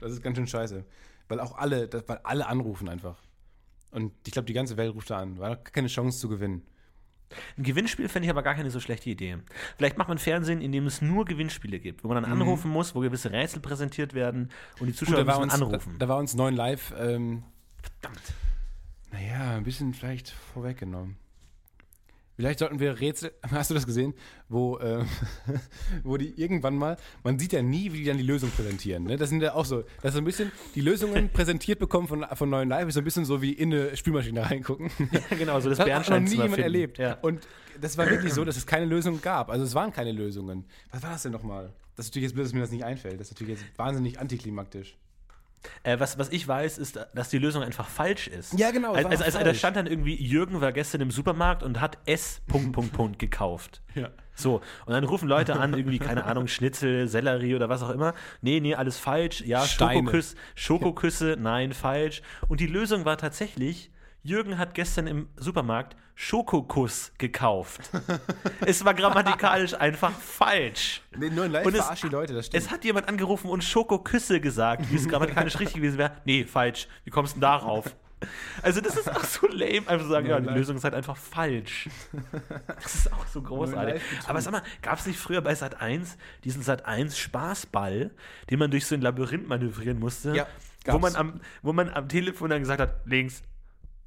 [SPEAKER 1] Das ist ganz schön scheiße. Weil auch alle, das, weil alle anrufen einfach. Und ich glaube, die ganze Welt ruft da an. War keine Chance zu gewinnen.
[SPEAKER 2] Ein Gewinnspiel fände ich aber gar keine so schlechte Idee. Vielleicht macht man Fernsehen, in dem es nur Gewinnspiele gibt, wo man dann anrufen muss, wo gewisse Rätsel präsentiert werden und die
[SPEAKER 1] Gut,
[SPEAKER 2] Zuschauer
[SPEAKER 1] war
[SPEAKER 2] müssen
[SPEAKER 1] uns,
[SPEAKER 2] anrufen.
[SPEAKER 1] Da, da war uns 9 Live, ähm,
[SPEAKER 2] Verdammt.
[SPEAKER 1] naja, ein bisschen vielleicht vorweggenommen. Vielleicht sollten wir Rätsel, hast du das gesehen, wo, äh, wo die irgendwann mal, man sieht ja nie, wie die dann die Lösung präsentieren. Ne? Das sind ja auch so, das ist so ein bisschen, die Lösungen präsentiert bekommen von, von neuen Live, ist so ein bisschen so wie in eine Spülmaschine reingucken.
[SPEAKER 2] Ja, genau, so das
[SPEAKER 1] Das hat noch nie jemand
[SPEAKER 2] finden.
[SPEAKER 1] erlebt.
[SPEAKER 2] Ja.
[SPEAKER 1] Und das war wirklich so, dass es keine Lösung gab. Also es waren keine Lösungen. Was war das denn nochmal? Das ist natürlich jetzt blöd, dass mir das nicht einfällt. Das ist natürlich jetzt wahnsinnig antiklimaktisch.
[SPEAKER 2] Äh, was, was ich weiß, ist, dass die Lösung einfach falsch ist.
[SPEAKER 1] Ja, genau, es
[SPEAKER 2] Also, also, also da stand dann irgendwie, Jürgen war gestern im Supermarkt und hat S. Punkt, Punkt, Punkt gekauft.
[SPEAKER 1] Ja.
[SPEAKER 2] So, und dann rufen Leute an, irgendwie, keine Ahnung, Schnitzel, Sellerie oder was auch immer. Nee, nee, alles falsch. Ja,
[SPEAKER 1] Steine.
[SPEAKER 2] Schokoküsse, Schokoküsse, nein, falsch. Und die Lösung war tatsächlich, Jürgen hat gestern im Supermarkt Schokokuss gekauft. es war grammatikalisch einfach falsch.
[SPEAKER 1] Nee, nur in Live
[SPEAKER 2] Und es-
[SPEAKER 1] die Leute, das stimmt.
[SPEAKER 2] Es hat jemand angerufen und Schokoküsse gesagt, wie es grammatikalisch richtig gewesen wäre. Nee, falsch. Wie kommst du denn darauf? Also, das ist auch so lame, einfach zu sagen, ja, die. Lösung ist halt einfach falsch. Das ist auch so großartig. Aber sag mal, gab es nicht früher bei Sat 1 diesen Sat 1 Spaßball, den man durch so ein Labyrinth manövrieren musste?
[SPEAKER 1] Ja,
[SPEAKER 2] wo man, am, wo man am Telefon dann gesagt hat, links,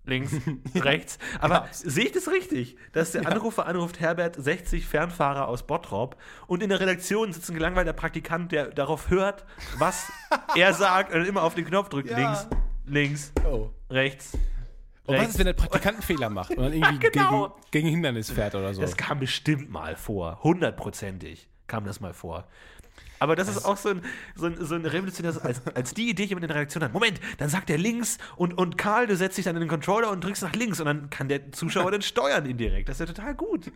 [SPEAKER 2] links, rechts. Aber
[SPEAKER 1] Gab's.
[SPEAKER 2] sehe ich das richtig? Dass der Anrufer anruft, Herbert, 60 Fernfahrer aus Bottrop und in der Redaktion sitzt ein gelangweilter Praktikant, der darauf hört, was er sagt und immer auf den Knopf drückt.
[SPEAKER 1] Ja.
[SPEAKER 2] Links, links,
[SPEAKER 1] oh.
[SPEAKER 2] rechts.
[SPEAKER 1] Und was
[SPEAKER 2] rechts.
[SPEAKER 1] ist, wenn der Praktikant einen Fehler macht und dann irgendwie
[SPEAKER 2] genau.
[SPEAKER 1] gegen, gegen Hindernis fährt oder so?
[SPEAKER 2] Das kam bestimmt mal vor. Hundertprozentig kam das mal vor. Aber das ist auch so ein, so ein, so ein revolutionäres, als, als die Idee jemand in der Reaktion hat, Moment, dann sagt er links und, und Karl, du setzt dich dann in den Controller und drückst nach links und dann kann der Zuschauer dann steuern indirekt. Das ist ja total gut.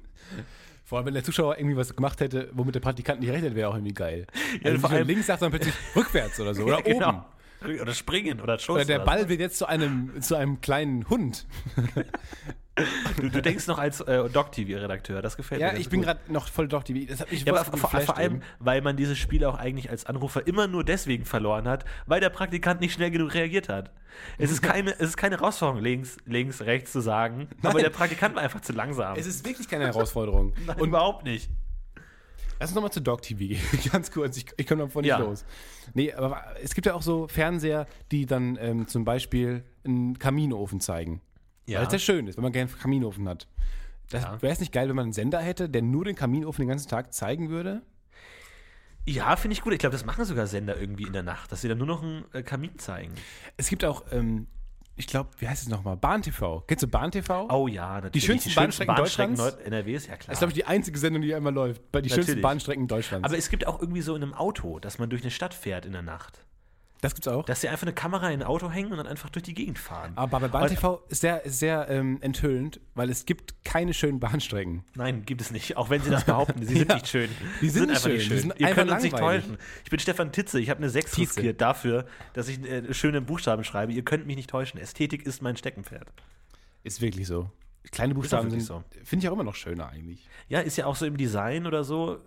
[SPEAKER 1] Vor allem, wenn der Zuschauer irgendwie was gemacht hätte, womit der Praktikant nicht rechnet, wäre auch irgendwie geil.
[SPEAKER 2] Ja,
[SPEAKER 1] also
[SPEAKER 2] vor allem-
[SPEAKER 1] links sagt dann plötzlich rückwärts oder so. Oder
[SPEAKER 2] genau.
[SPEAKER 1] oben.
[SPEAKER 2] Oder springen oder Schuss.
[SPEAKER 1] Oder der Ball wird jetzt zu einem, zu einem kleinen Hund.
[SPEAKER 2] du, du denkst noch als äh, Doc-TV-Redakteur, das gefällt mir.
[SPEAKER 1] Ja, ich bin gerade noch voll die. Das hat mich
[SPEAKER 2] Ja, aber vor, vor allem,
[SPEAKER 1] eben.
[SPEAKER 2] weil man dieses Spiel auch eigentlich als Anrufer immer nur deswegen verloren hat, weil der Praktikant nicht schnell genug reagiert hat. Es ist keine, es ist keine Herausforderung, links, links, rechts zu sagen, aber
[SPEAKER 1] Nein.
[SPEAKER 2] der Praktikant war einfach zu langsam.
[SPEAKER 1] Es ist wirklich keine Herausforderung.
[SPEAKER 2] Nein,
[SPEAKER 1] Und
[SPEAKER 2] überhaupt nicht.
[SPEAKER 1] Lass uns nochmal zu Dog TV gehen. Ganz kurz, ich, ich komme davon nicht
[SPEAKER 2] Ja.
[SPEAKER 1] los. Nee, aber es gibt ja auch so Fernseher, die dann ähm, zum Beispiel einen Kaminofen zeigen.
[SPEAKER 2] Ja.
[SPEAKER 1] Weil es ja schön ist, wenn man gerne einen Kaminofen hat. Das
[SPEAKER 2] Ja.
[SPEAKER 1] wäre es nicht geil, wenn man einen Sender hätte, der nur den Kaminofen den ganzen Tag zeigen würde?
[SPEAKER 2] Ja, finde ich gut. Ich glaube, das machen sogar Sender irgendwie in der Nacht, dass sie dann nur noch einen äh, Kamin zeigen.
[SPEAKER 1] Es gibt auch, ähm, ich glaube, wie heißt es nochmal? Bahn TV. Kennst du Bahn TV?
[SPEAKER 2] Oh ja, natürlich.
[SPEAKER 1] schönsten Bahnstrecken Deutschlands?
[SPEAKER 2] Nord NRWs, ja klar.
[SPEAKER 1] Das ist, glaube ich, die einzige Sendung, die einmal läuft. Bei die schönsten
[SPEAKER 2] Natürlich.
[SPEAKER 1] Bahnstrecken Deutschlands.
[SPEAKER 2] aber es gibt auch irgendwie so in einem Auto, dass man durch eine Stadt fährt in der Nacht.
[SPEAKER 1] Das gibt's auch.
[SPEAKER 2] Dass sie einfach eine Kamera in ein Auto hängen und dann einfach durch die Gegend fahren.
[SPEAKER 1] aber bei Bahn TV ist sehr, sehr ähm, enthüllend, weil es gibt keine schönen Bahnstrecken.
[SPEAKER 2] Nein, gibt es nicht. Auch wenn sie das behaupten. Sie sind
[SPEAKER 1] Ja.
[SPEAKER 2] nicht schön.
[SPEAKER 1] Die sind nicht
[SPEAKER 2] einfach
[SPEAKER 1] schön. Die sind
[SPEAKER 2] Ihr
[SPEAKER 1] einfach
[SPEAKER 2] könnt uns nicht täuschen. Ich bin Stefan Titze. Ich habe eine 6
[SPEAKER 1] Tietze.
[SPEAKER 2] riskiert dafür, dass ich äh, schöne Buchstaben schreibe. Ihr könnt mich nicht täuschen. Ästhetik ist mein Steckenpferd.
[SPEAKER 1] Ist wirklich so. Kleine Buchstaben sind, finde ich auch immer noch schöner eigentlich.
[SPEAKER 2] Ja, ist ja auch so im Design oder so.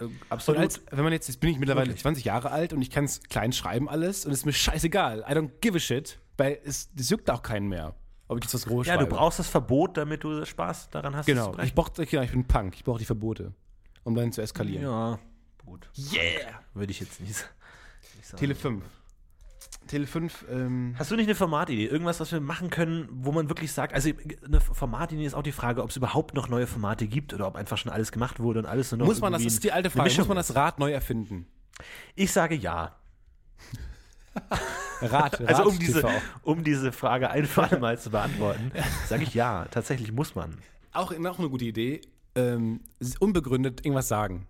[SPEAKER 2] äh, Absolut.
[SPEAKER 1] als, wenn man jetzt, jetzt bin ich mittlerweile
[SPEAKER 2] Wirklich.
[SPEAKER 1] 20 Jahre alt und ich kann es klein schreiben alles und es ist mir scheißegal. I don't give a shit, weil es, es juckt auch keinen mehr, ob ich jetzt was groß
[SPEAKER 2] ja,
[SPEAKER 1] schreibe.
[SPEAKER 2] du brauchst das Verbot, damit du Spaß daran hast.
[SPEAKER 1] Genau, ich, brauch, genau, ich bin Punk, ich brauche die Verbote, um dann zu eskalieren.
[SPEAKER 2] Ja, gut. Yeah! Würde ich jetzt nicht, nicht sagen.
[SPEAKER 1] Tele 5. Tele 5, ähm,
[SPEAKER 2] Hast du nicht eine Formatidee? Irgendwas, was wir machen können, wo man wirklich sagt, also eine Formatidee ist auch die Frage, ob es überhaupt noch neue Formate gibt oder ob einfach schon alles gemacht wurde und alles nur noch
[SPEAKER 1] muss man, das ist die alte Frage, muss man das Rad neu erfinden?
[SPEAKER 2] Ich sage ja.
[SPEAKER 1] Rad,
[SPEAKER 2] Also um
[SPEAKER 1] Rad
[SPEAKER 2] diese, um diese Frage ein für alle Mal zu beantworten, sage ich ja. Tatsächlich muss man.
[SPEAKER 1] Auch, auch eine gute Idee, ähm, unbegründet irgendwas sagen.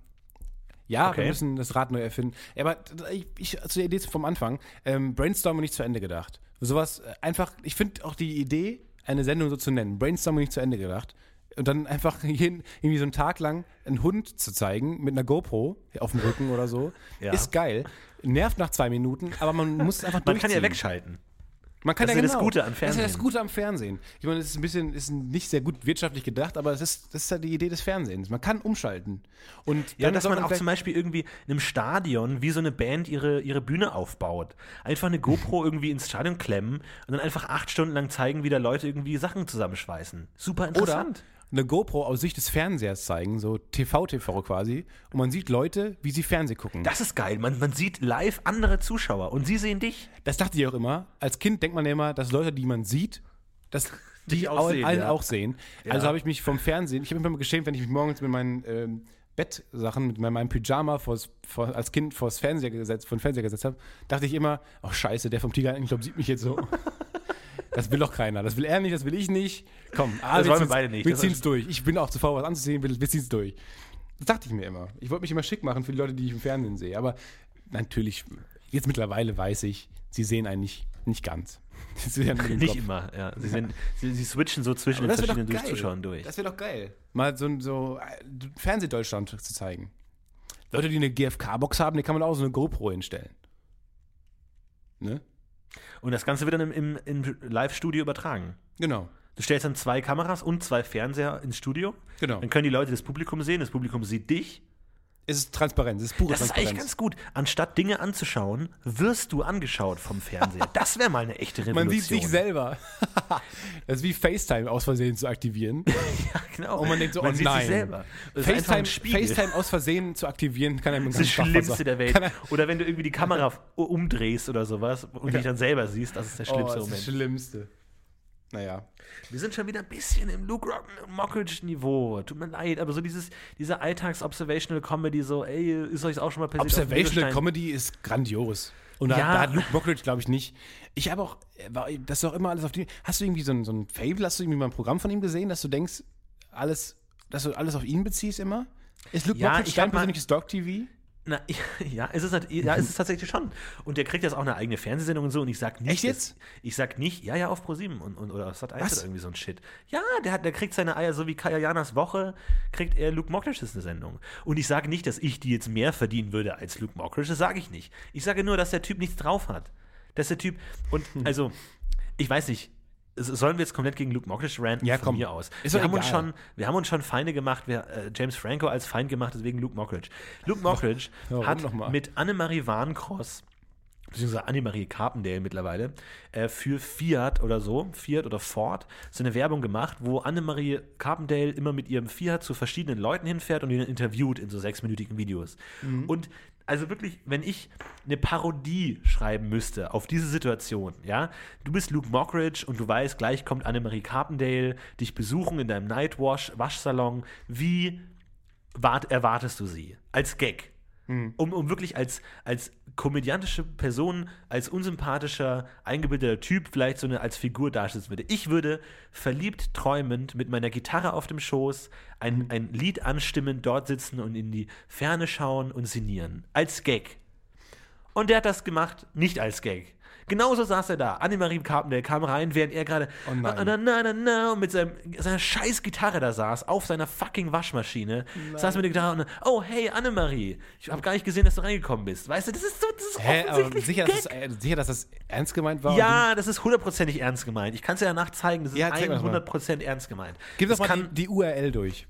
[SPEAKER 1] Ja,
[SPEAKER 2] Okay.
[SPEAKER 1] wir müssen das Rad neu erfinden. Aber ich, ich zu der Idee vom Anfang, ähm, Brainstorming nicht zu Ende gedacht. Sowas äh, einfach, ich finde auch die Idee, eine Sendung so zu nennen, Brainstorming nicht zu Ende gedacht. Und dann einfach jeden, irgendwie so einen Tag lang einen Hund zu zeigen mit einer GoPro auf dem Rücken oder so,
[SPEAKER 2] Ja.
[SPEAKER 1] ist geil. Nervt nach zwei Minuten, aber man muss es einfach
[SPEAKER 2] Man kann ja wegschalten.
[SPEAKER 1] Man kann
[SPEAKER 2] Das
[SPEAKER 1] ja
[SPEAKER 2] ist ja das
[SPEAKER 1] genau.
[SPEAKER 2] Gute am
[SPEAKER 1] Das ist ja das
[SPEAKER 2] Fernsehen.
[SPEAKER 1] Gute am Fernsehen. Ich meine, es ist ein bisschen, ist nicht sehr gut wirtschaftlich gedacht, aber es ist, das ist ja die Idee des Fernsehens. Man kann umschalten. Und
[SPEAKER 2] Ja, dass
[SPEAKER 1] soll
[SPEAKER 2] man auch zum Beispiel irgendwie in einem Stadion wie so eine Band ihre, ihre Bühne aufbaut. Einfach eine GoPro irgendwie ins Stadion klemmen und dann einfach acht Stunden lang zeigen, wie da Leute irgendwie Sachen zusammenschweißen. Super
[SPEAKER 1] oder
[SPEAKER 2] interessant.
[SPEAKER 1] Eine GoPro aus Sicht des Fernsehers zeigen, so TV-TV quasi. Und man sieht Leute, wie sie Fernseh gucken.
[SPEAKER 2] Das ist geil. Man, man sieht live andere Zuschauer und sie sehen dich.
[SPEAKER 1] Das dachte ich auch immer. Als Kind denkt man ja immer, dass Leute, die man sieht, dass die
[SPEAKER 2] auch
[SPEAKER 1] auch
[SPEAKER 2] sehen,
[SPEAKER 1] allen
[SPEAKER 2] ja.
[SPEAKER 1] auch sehen.
[SPEAKER 2] Ja.
[SPEAKER 1] Also habe ich mich vom Fernsehen, ich habe mich immer geschämt, wenn ich mich morgens mit meinen ähm, Bettsachen, mit meinem Pyjama vors, vor, als Kind vors Fernseher gesetzt, vor den Fernseher gesetzt habe, dachte ich immer, oh scheiße, der vom Tiger, ich glaube, sieht mich jetzt so. Das will doch keiner. Das will er nicht, das will ich nicht. Komm, ah,
[SPEAKER 2] Das wollen wir beide nicht.
[SPEAKER 1] Wir ziehen es durch. Ich bin auch zu faul, was anzusehen, wir, wir ziehen es durch. Das dachte ich mir immer. Ich wollte mich immer schick machen für die Leute, die ich im Fernsehen sehe. Aber natürlich, jetzt mittlerweile weiß ich, sie sehen einen nicht, nicht ganz. Nur den
[SPEAKER 2] Nicht immer, ja. Sie, sind, sie, sie switchen so zwischen den verschiedenen
[SPEAKER 1] geil.
[SPEAKER 2] Zuschauern durch.
[SPEAKER 1] Das wäre doch geil. Mal so, so äh, Fernsehdeutschland zu zeigen. Leute, die eine GFK-Box haben, die kann man auch so eine GoPro hinstellen. Ne?
[SPEAKER 2] Und das Ganze wird dann im, im, im Live-Studio übertragen.
[SPEAKER 1] Genau.
[SPEAKER 2] Du stellst dann zwei Kameras und zwei Fernseher ins Studio.
[SPEAKER 1] Genau.
[SPEAKER 2] Dann können die Leute das Publikum sehen, das Publikum sieht dich.
[SPEAKER 1] Es ist Transparenz, es ist pure
[SPEAKER 2] Das ist eigentlich
[SPEAKER 1] Transparenz.
[SPEAKER 2] ganz gut. Anstatt Dinge anzuschauen, wirst du angeschaut vom Fernseher. Das wäre mal eine echte Revolution.
[SPEAKER 1] Man sieht sich selber. das ist wie FaceTime aus Versehen zu aktivieren.
[SPEAKER 2] Ja, genau.
[SPEAKER 1] Und man denkt so,
[SPEAKER 2] man
[SPEAKER 1] oh
[SPEAKER 2] sieht
[SPEAKER 1] nein.
[SPEAKER 2] sich selber. Das ist
[SPEAKER 1] FaceTime. FaceTime aus Versehen zu aktivieren, kann einem
[SPEAKER 2] Das ist das Schlimmste der Welt.
[SPEAKER 1] Er,
[SPEAKER 2] Oder wenn du irgendwie die Kamera umdrehst oder sowas und dich dann selber siehst, das ist der
[SPEAKER 1] oh,
[SPEAKER 2] schlimmste
[SPEAKER 1] das ist das
[SPEAKER 2] Moment.
[SPEAKER 1] Schlimmste. Naja.
[SPEAKER 2] Wir sind schon wieder ein bisschen im Luke Rock Mockridge-Niveau. Tut mir leid, aber so dieses, diese Alltags-Observational Comedy, so, ey, ist euch auch schon mal passiert? auf dem
[SPEAKER 1] Observational
[SPEAKER 2] Bierstein?
[SPEAKER 1] Comedy ist grandios. Und da,
[SPEAKER 2] Ja.
[SPEAKER 1] da hat Luke Mockridge, glaube ich, nicht. Ich habe auch, äh, war- das ist auch immer alles auf die. Hast du irgendwie so ein, so ein Fable, hast du irgendwie mal ein Programm von ihm gesehen, dass du denkst, alles, dass du alles auf ihn beziehst immer? Ist Luke
[SPEAKER 2] Ja,
[SPEAKER 1] Mockridge
[SPEAKER 2] ich
[SPEAKER 1] dein persönliches Dog-TV?
[SPEAKER 2] Na, ja, ist es, ja, ist es tatsächlich schon. Und der kriegt jetzt auch eine eigene Fernsehsendung und so. Und ich sag nicht.
[SPEAKER 1] Echt jetzt?
[SPEAKER 2] dass- Ich sag nicht, ja, ja, auf Pro7 und, und, oder auf Sat 1
[SPEAKER 1] Was?
[SPEAKER 2] oder irgendwie so ein Shit. Ja, der, hat, der kriegt seine Eier, so wie Kaya Janas Woche, kriegt er Luke Mockridge's eine Sendung. Und ich sage nicht, dass ich die jetzt mehr verdienen würde als Luke Mockridge. Das sage ich nicht. Ich sage nur, dass der Typ nichts drauf hat. Dass der Typ. Und also, ich weiß nicht. Sollen wir jetzt komplett gegen Luke Mockridge ranten?
[SPEAKER 1] Ja,
[SPEAKER 2] Von
[SPEAKER 1] komm.
[SPEAKER 2] mir aus.
[SPEAKER 1] Ist
[SPEAKER 2] wir, haben uns
[SPEAKER 1] egal.
[SPEAKER 2] schon, wir haben uns schon Feinde gemacht. Wir, äh, James Franco als Feind gemacht, deswegen Luke Mockridge. Luke Mockridge
[SPEAKER 1] Warum
[SPEAKER 2] hat mit Annemarie Warncross beziehungsweise Annemarie Carpendale mittlerweile, äh, für Fiat oder so, Fiat oder Ford, so eine Werbung gemacht, wo Annemarie Carpendale immer mit ihrem Fiat zu verschiedenen Leuten hinfährt und ihn interviewt in so sechsminütigen Videos. Und also wirklich, wenn ich eine Parodie schreiben müsste auf diese Situation, ja, du bist Luke Mockridge und du weißt, gleich kommt Annemarie Carpendale dich besuchen in deinem Nightwash, Waschsalon, wie wart, erwartest du sie? Als Gag. Um, um wirklich als, als komödiantische Person, als unsympathischer, eingebildeter Typ vielleicht so eine als Figur darstellen würde. Ich würde verliebt träumend mit meiner Gitarre auf dem Schoß ein, ein Lied anstimmen, dort sitzen und in die Ferne schauen und sinnieren. Als Gag. Und der hat das gemacht, nicht als Gag. Genauso saß er da. Annemarie Carpendale kam rein, während er gerade
[SPEAKER 1] Oh nein.
[SPEAKER 2] na, mit seinem, seiner scheiß Gitarre da saß, auf seiner fucking Waschmaschine. Saß mit der Gitarre und oh, hey, Annemarie, ich habe gar nicht gesehen, dass du reingekommen bist. Weißt du, das ist so, das ist
[SPEAKER 1] Hä,
[SPEAKER 2] offensichtlich
[SPEAKER 1] sicher, dass das, äh, sicher, dass das ernst gemeint war?
[SPEAKER 2] ja, das ist hundertprozentig ernst gemeint. Ich kann es ja danach zeigen, das ist
[SPEAKER 1] Ja, zeig mir das mal.
[SPEAKER 2] 100% ernst gemeint.
[SPEAKER 1] Gib doch
[SPEAKER 2] das
[SPEAKER 1] mal die, die URL durch.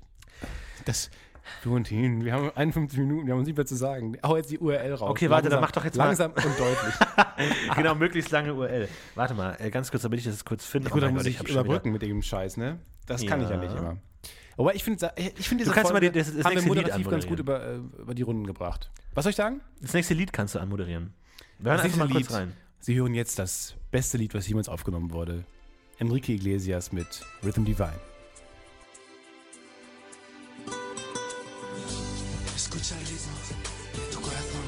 [SPEAKER 1] Das. Du und ihn, wir haben 51 Minuten, wir haben uns nicht mehr zu sagen. Hau jetzt die URL raus.
[SPEAKER 2] Okay, warte, dann mach doch jetzt mal-
[SPEAKER 1] Langsam und deutlich.
[SPEAKER 2] genau, möglichst lange URL. Warte mal, äh, ganz kurz, damit ich das kurz finde.
[SPEAKER 1] Gut,
[SPEAKER 2] Oh
[SPEAKER 1] dann muss
[SPEAKER 2] Gott,
[SPEAKER 1] ich
[SPEAKER 2] wieder-
[SPEAKER 1] überbrücken mit dem Scheiß, ne? Das kann ich ja
[SPEAKER 2] Ja.
[SPEAKER 1] nicht immer. Aber ich finde, ich finde,
[SPEAKER 2] kannst mal die- das- das
[SPEAKER 1] haben wir
[SPEAKER 2] Lied
[SPEAKER 1] moderativ ganz gut über, äh, über die Runden gebracht. Was soll ich sagen?
[SPEAKER 2] Das nächste Lied kannst du anmoderieren. Wir hören
[SPEAKER 1] Das
[SPEAKER 2] einfach mal
[SPEAKER 1] nächste
[SPEAKER 2] kurz rein.
[SPEAKER 1] Sie hören jetzt das beste Lied, was jemals aufgenommen wurde. Enrique Iglesias mit Rhythm Divine.
[SPEAKER 3] Escucha el ritmo de tu corazón.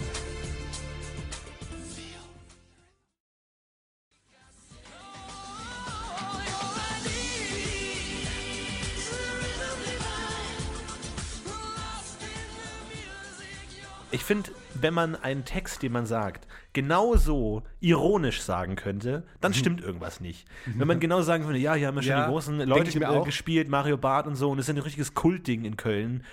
[SPEAKER 2] Ich finde, wenn man einen Text, den man sagt, genauso ironisch sagen könnte, dann stimmt irgendwas nicht. Wenn man genau sagen würde, ja, hier haben wir schon
[SPEAKER 1] Ja,
[SPEAKER 2] die großen Leute
[SPEAKER 1] ich mir
[SPEAKER 2] äh,
[SPEAKER 1] auch.
[SPEAKER 2] gespielt, Mario Barth und so, und es ist ein richtiges Kultding in Köln.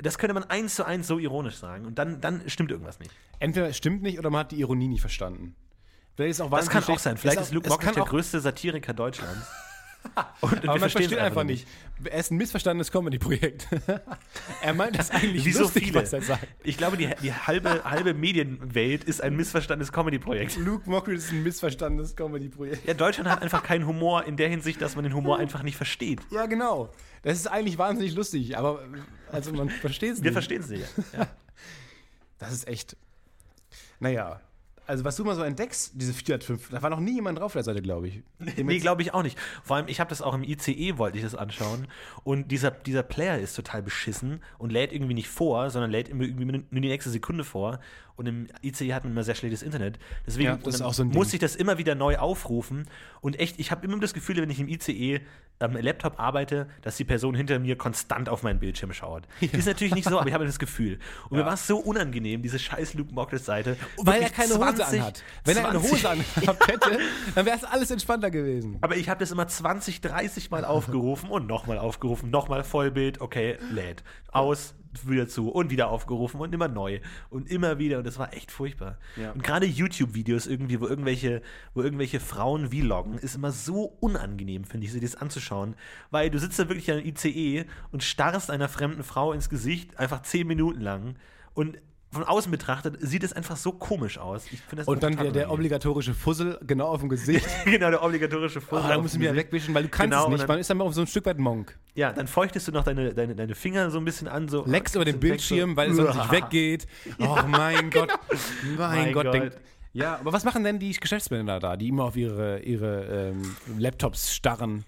[SPEAKER 2] Das könnte man eins zu eins so ironisch sagen und dann, dann stimmt irgendwas nicht.
[SPEAKER 1] Entweder es stimmt nicht oder man hat die Ironie nicht verstanden. Vielleicht ist auch
[SPEAKER 2] Das kann auch sein. Vielleicht
[SPEAKER 1] auch-
[SPEAKER 2] ist Luke Mockridge der größte Satiriker Deutschlands. Und
[SPEAKER 1] Aber man versteht einfach nicht. Er ist ein missverstandenes Comedy-Projekt. er meint das eigentlich
[SPEAKER 2] Wie so
[SPEAKER 1] lustig,
[SPEAKER 2] viele.
[SPEAKER 1] was er sagt.
[SPEAKER 2] Ich glaube, die, die halbe, halbe Medienwelt ist ein missverstandenes Comedy-Projekt.
[SPEAKER 1] Luke Mockridge ist ein missverstandenes Comedy-Projekt.
[SPEAKER 2] Ja, Deutschland hat einfach keinen Humor in der Hinsicht, dass man den Humor einfach nicht versteht.
[SPEAKER 1] Ja, genau. Das ist eigentlich wahnsinnig lustig, aber also man versteht es nicht.
[SPEAKER 2] Wir verstehen es nicht. Ja.
[SPEAKER 1] Das ist echt. Naja. Also, was du mal so entdeckst, diese Fiat 5, da war noch nie jemand drauf auf der Seite, glaube ich. Dem
[SPEAKER 2] Nee, glaube ich auch nicht. Vor allem, ich habe das auch im ICE, wollte ich das anschauen. Und dieser, dieser Player ist total beschissen und lädt irgendwie nicht vor, sondern lädt immer irgendwie nur die nächste Sekunde vor. Und im ICE hat man immer sehr schlechtes Internet. Deswegen
[SPEAKER 1] Ja, so
[SPEAKER 2] muss ich das immer wieder neu aufrufen. Und echt, ich habe immer das Gefühl, wenn ich im ICE am Laptop arbeite, dass die Person hinter mir konstant auf meinen Bildschirm schaut. Ist natürlich nicht so, aber ich habe das Gefühl. Und mir war es so unangenehm, diese scheiß Luke Mockridge-Seite.
[SPEAKER 1] Weil er keine Hose
[SPEAKER 2] 20
[SPEAKER 1] anhat. Wenn er eine
[SPEAKER 2] 20
[SPEAKER 1] Hose angehabt hätte, dann wäre es alles entspannter gewesen.
[SPEAKER 2] aber ich habe das immer 20, 30 Mal aufgerufen und nochmal aufgerufen, nochmal Vollbild, okay, lädt. Aus, wieder zu und wieder aufgerufen und immer neu und immer wieder und das war echt furchtbar.
[SPEAKER 1] Ja.
[SPEAKER 2] Und gerade YouTube-Videos irgendwie, wo irgendwelche, wo irgendwelche Frauen vloggen, ist immer so unangenehm, finde ich, sich das anzuschauen, weil du sitzt da wirklich an ICE und starrst einer fremden Frau ins Gesicht, einfach 10 Minuten lang und von außen betrachtet sieht es einfach so komisch aus. Ich finde das
[SPEAKER 1] Und dann der, der obligatorische Fussel genau auf dem Gesicht.
[SPEAKER 2] genau, der obligatorische
[SPEAKER 1] Oh,
[SPEAKER 2] Fussel
[SPEAKER 1] da du
[SPEAKER 2] dem
[SPEAKER 1] wieder
[SPEAKER 2] Gesicht.
[SPEAKER 1] wegwischen, weil du kannst
[SPEAKER 2] Genau,
[SPEAKER 1] es nicht.
[SPEAKER 2] dann-
[SPEAKER 1] Man ist dann mal auf so ein Stück weit Monk.
[SPEAKER 2] Ja, dann feuchtest du noch deine, deine, deine Finger so ein bisschen an, so
[SPEAKER 1] Leckst über den
[SPEAKER 2] desinfekst so.
[SPEAKER 1] Bildschirm, weil es sonst nicht weggeht. Oh mein Gott. Mein,
[SPEAKER 2] Mein
[SPEAKER 1] Gott.
[SPEAKER 2] Gott.
[SPEAKER 1] Denkt, ja, aber was machen denn die Geschäftsmänner da, die immer auf ihre, ihre ähm, Laptops starren?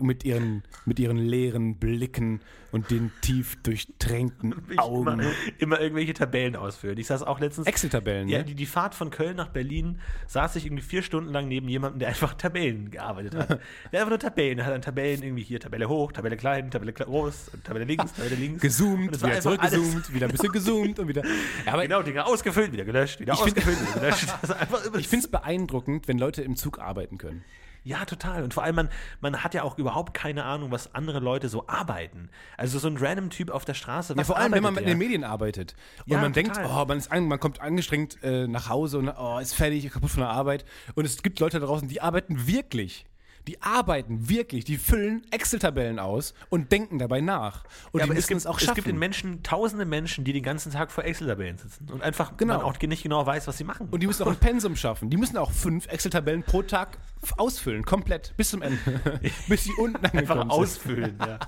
[SPEAKER 1] Mit ihren, mit ihren leeren Blicken und den tief durchtränkten Augen.
[SPEAKER 2] Immer, immer irgendwelche Tabellen ausfüllen. Ich saß auch letztens.
[SPEAKER 1] Excel-Tabellen,
[SPEAKER 2] Ja,
[SPEAKER 1] ne?
[SPEAKER 2] die, die Fahrt von Köln nach Berlin saß ich irgendwie vier Stunden lang neben jemandem, der einfach Tabellen gearbeitet hat. Der einfach nur Tabellen, der hat dann Tabellen irgendwie hier, Tabelle hoch, Tabelle klein, Tabelle groß, Tabelle links, Tabelle links.
[SPEAKER 1] Gezoomt, wieder
[SPEAKER 2] alles-
[SPEAKER 1] zurückgezoomt, wieder ein bisschen gezoomt und wieder. Ja, aber
[SPEAKER 2] Genau, Dinger ausgefüllt, wieder gelöscht, wieder
[SPEAKER 1] find-
[SPEAKER 2] ausgefüllt, wieder gelöscht.
[SPEAKER 1] Ich finde es beeindruckend, wenn Leute im Zug arbeiten können.
[SPEAKER 2] Ja, total. Und vor allem, man, man hat ja auch überhaupt keine Ahnung, was andere Leute so arbeiten. Also so ein random Typ auf der Straße.
[SPEAKER 1] Ja, vor allem, wenn man mit
[SPEAKER 2] arbeitet
[SPEAKER 1] in den
[SPEAKER 2] der?
[SPEAKER 1] Medien arbeitet und
[SPEAKER 2] Ja,
[SPEAKER 1] man denkt,
[SPEAKER 2] total.
[SPEAKER 1] oh, man, ist an, man kommt angestrengt äh, nach Hause und oh, ist fertig, kaputt von der Arbeit. Und es gibt Leute da draußen, die arbeiten wirklich. Die arbeiten wirklich, die füllen Excel-Tabellen aus und denken dabei nach. Und
[SPEAKER 2] Ja,
[SPEAKER 1] die
[SPEAKER 2] aber es
[SPEAKER 1] müssen
[SPEAKER 2] gibt,
[SPEAKER 1] es auch
[SPEAKER 2] es
[SPEAKER 1] schaffen.
[SPEAKER 2] gibt in Menschen, tausende Menschen, die den ganzen Tag vor Excel-Tabellen sitzen und einfach
[SPEAKER 1] Genau.
[SPEAKER 2] man auch nicht genau weiß, was sie machen.
[SPEAKER 1] und die müssen auch ein Pensum schaffen. Die müssen auch fünf Excel-Tabellen pro Tag ausfüllen, komplett, bis zum Ende. bis sie unten
[SPEAKER 2] einfach
[SPEAKER 1] angekommen
[SPEAKER 2] ausfüllen. Ja.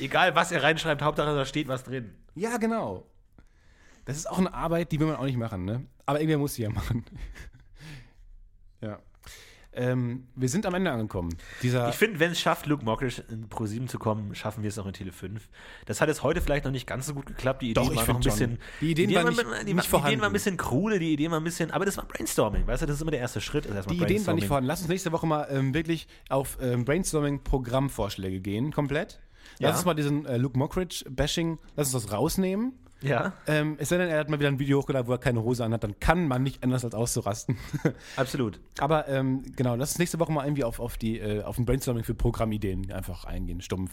[SPEAKER 2] Egal, was ihr reinschreibt, Hauptsache da steht was drin.
[SPEAKER 1] Ja, genau. Das ist auch eine Arbeit, die will man auch nicht machen, ne? Aber irgendwer muss sie ja machen. ja. Ähm, wir sind am Ende angekommen. Dieser
[SPEAKER 2] Ich finde, wenn es schafft, Luke Mockridge in Pro 7 zu kommen, schaffen wir es auch in Tele 5. Das hat jetzt heute vielleicht noch nicht ganz so gut geklappt. Die Ideen
[SPEAKER 1] Doch, ich
[SPEAKER 2] waren noch ein
[SPEAKER 1] schon.
[SPEAKER 2] bisschen.
[SPEAKER 1] Die Ideen waren nicht-
[SPEAKER 2] die,
[SPEAKER 1] nicht
[SPEAKER 2] die Ideen
[SPEAKER 1] vorhanden.
[SPEAKER 2] waren ein bisschen krude, die Ideen waren ein bisschen. Aber das war Brainstorming, weißt du, das ist immer der erste Schritt. ist erstmal
[SPEAKER 1] die Ideen waren nicht vorhanden. Lass uns nächste Woche mal ähm, wirklich auf ähm, Brainstorming-Programmvorschläge gehen, komplett. Lass
[SPEAKER 2] Ja.
[SPEAKER 1] uns mal diesen äh, Luke Mockridge-Bashing, lass uns das rausnehmen.
[SPEAKER 2] Ja,
[SPEAKER 1] Ähm, es sei denn, er hat mal wieder ein Video hochgeladen, wo er keine Hose anhat, dann kann man nicht anders als auszurasten.
[SPEAKER 2] absolut.
[SPEAKER 1] Aber ähm, genau, lass uns nächste Woche mal irgendwie auf, auf, die, äh, auf ein Brainstorming für Programmideen einfach eingehen, stumpf.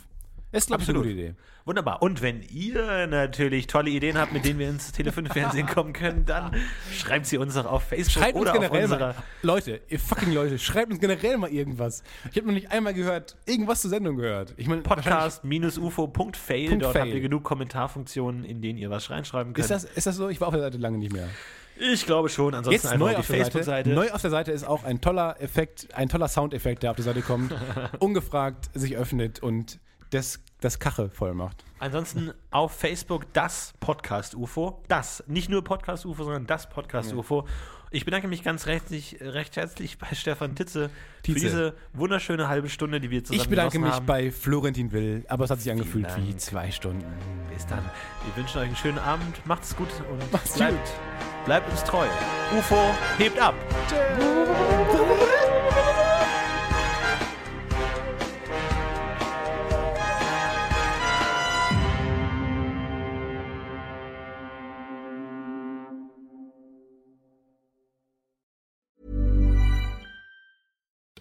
[SPEAKER 1] Ist, glaube ich, eine
[SPEAKER 2] Absolut.
[SPEAKER 1] gute Idee.
[SPEAKER 2] Wunderbar. Und wenn ihr natürlich tolle Ideen habt, mit denen wir ins Tele 5 Fernsehen kommen können, dann schreibt sie uns doch auf Facebook
[SPEAKER 1] Schreibt uns
[SPEAKER 2] oder auf
[SPEAKER 1] generell
[SPEAKER 2] unserer.
[SPEAKER 1] mal. Leute, ihr fucking Leute, schreibt uns generell mal irgendwas. Ich habe noch nicht einmal gehört, irgendwas zur Sendung gehört. Ich meine,
[SPEAKER 2] Podcast-ufo.fail. Dort
[SPEAKER 1] fail.
[SPEAKER 2] habt ihr genug Kommentarfunktionen, in denen ihr was reinschreiben könnt.
[SPEAKER 1] Ist das, ist das so? Ich war auf der Seite lange nicht mehr.
[SPEAKER 2] ich glaube schon. Ansonsten
[SPEAKER 1] Jetzt neu
[SPEAKER 2] auf
[SPEAKER 1] auf
[SPEAKER 2] die
[SPEAKER 1] der Seite.
[SPEAKER 2] Facebook-Seite.
[SPEAKER 1] Neu auf der Seite ist auch ein toller Effekt, ein toller Soundeffekt, der auf die Seite kommt, ungefragt sich öffnet und das, das Kache voll macht.
[SPEAKER 2] Ansonsten auf Facebook das Podcast UFO. Das, nicht nur Podcast UFO, sondern das Podcast UFO. Ich bedanke mich ganz recht, recht herzlich bei Stefan Titze, für
[SPEAKER 1] Tietze.
[SPEAKER 2] diese wunderschöne halbe Stunde, die wir zusammen
[SPEAKER 1] Ich bedanke mich
[SPEAKER 2] haben.
[SPEAKER 1] bei Florentin Will, aber es hat sich angefühlt
[SPEAKER 2] Dank.
[SPEAKER 1] wie zwei Stunden.
[SPEAKER 2] Bis dann. Wir wünschen euch einen schönen Abend. Macht's gut und
[SPEAKER 1] Macht's
[SPEAKER 2] bleibt,
[SPEAKER 1] gut.
[SPEAKER 2] bleibt uns treu. UFO hebt ab.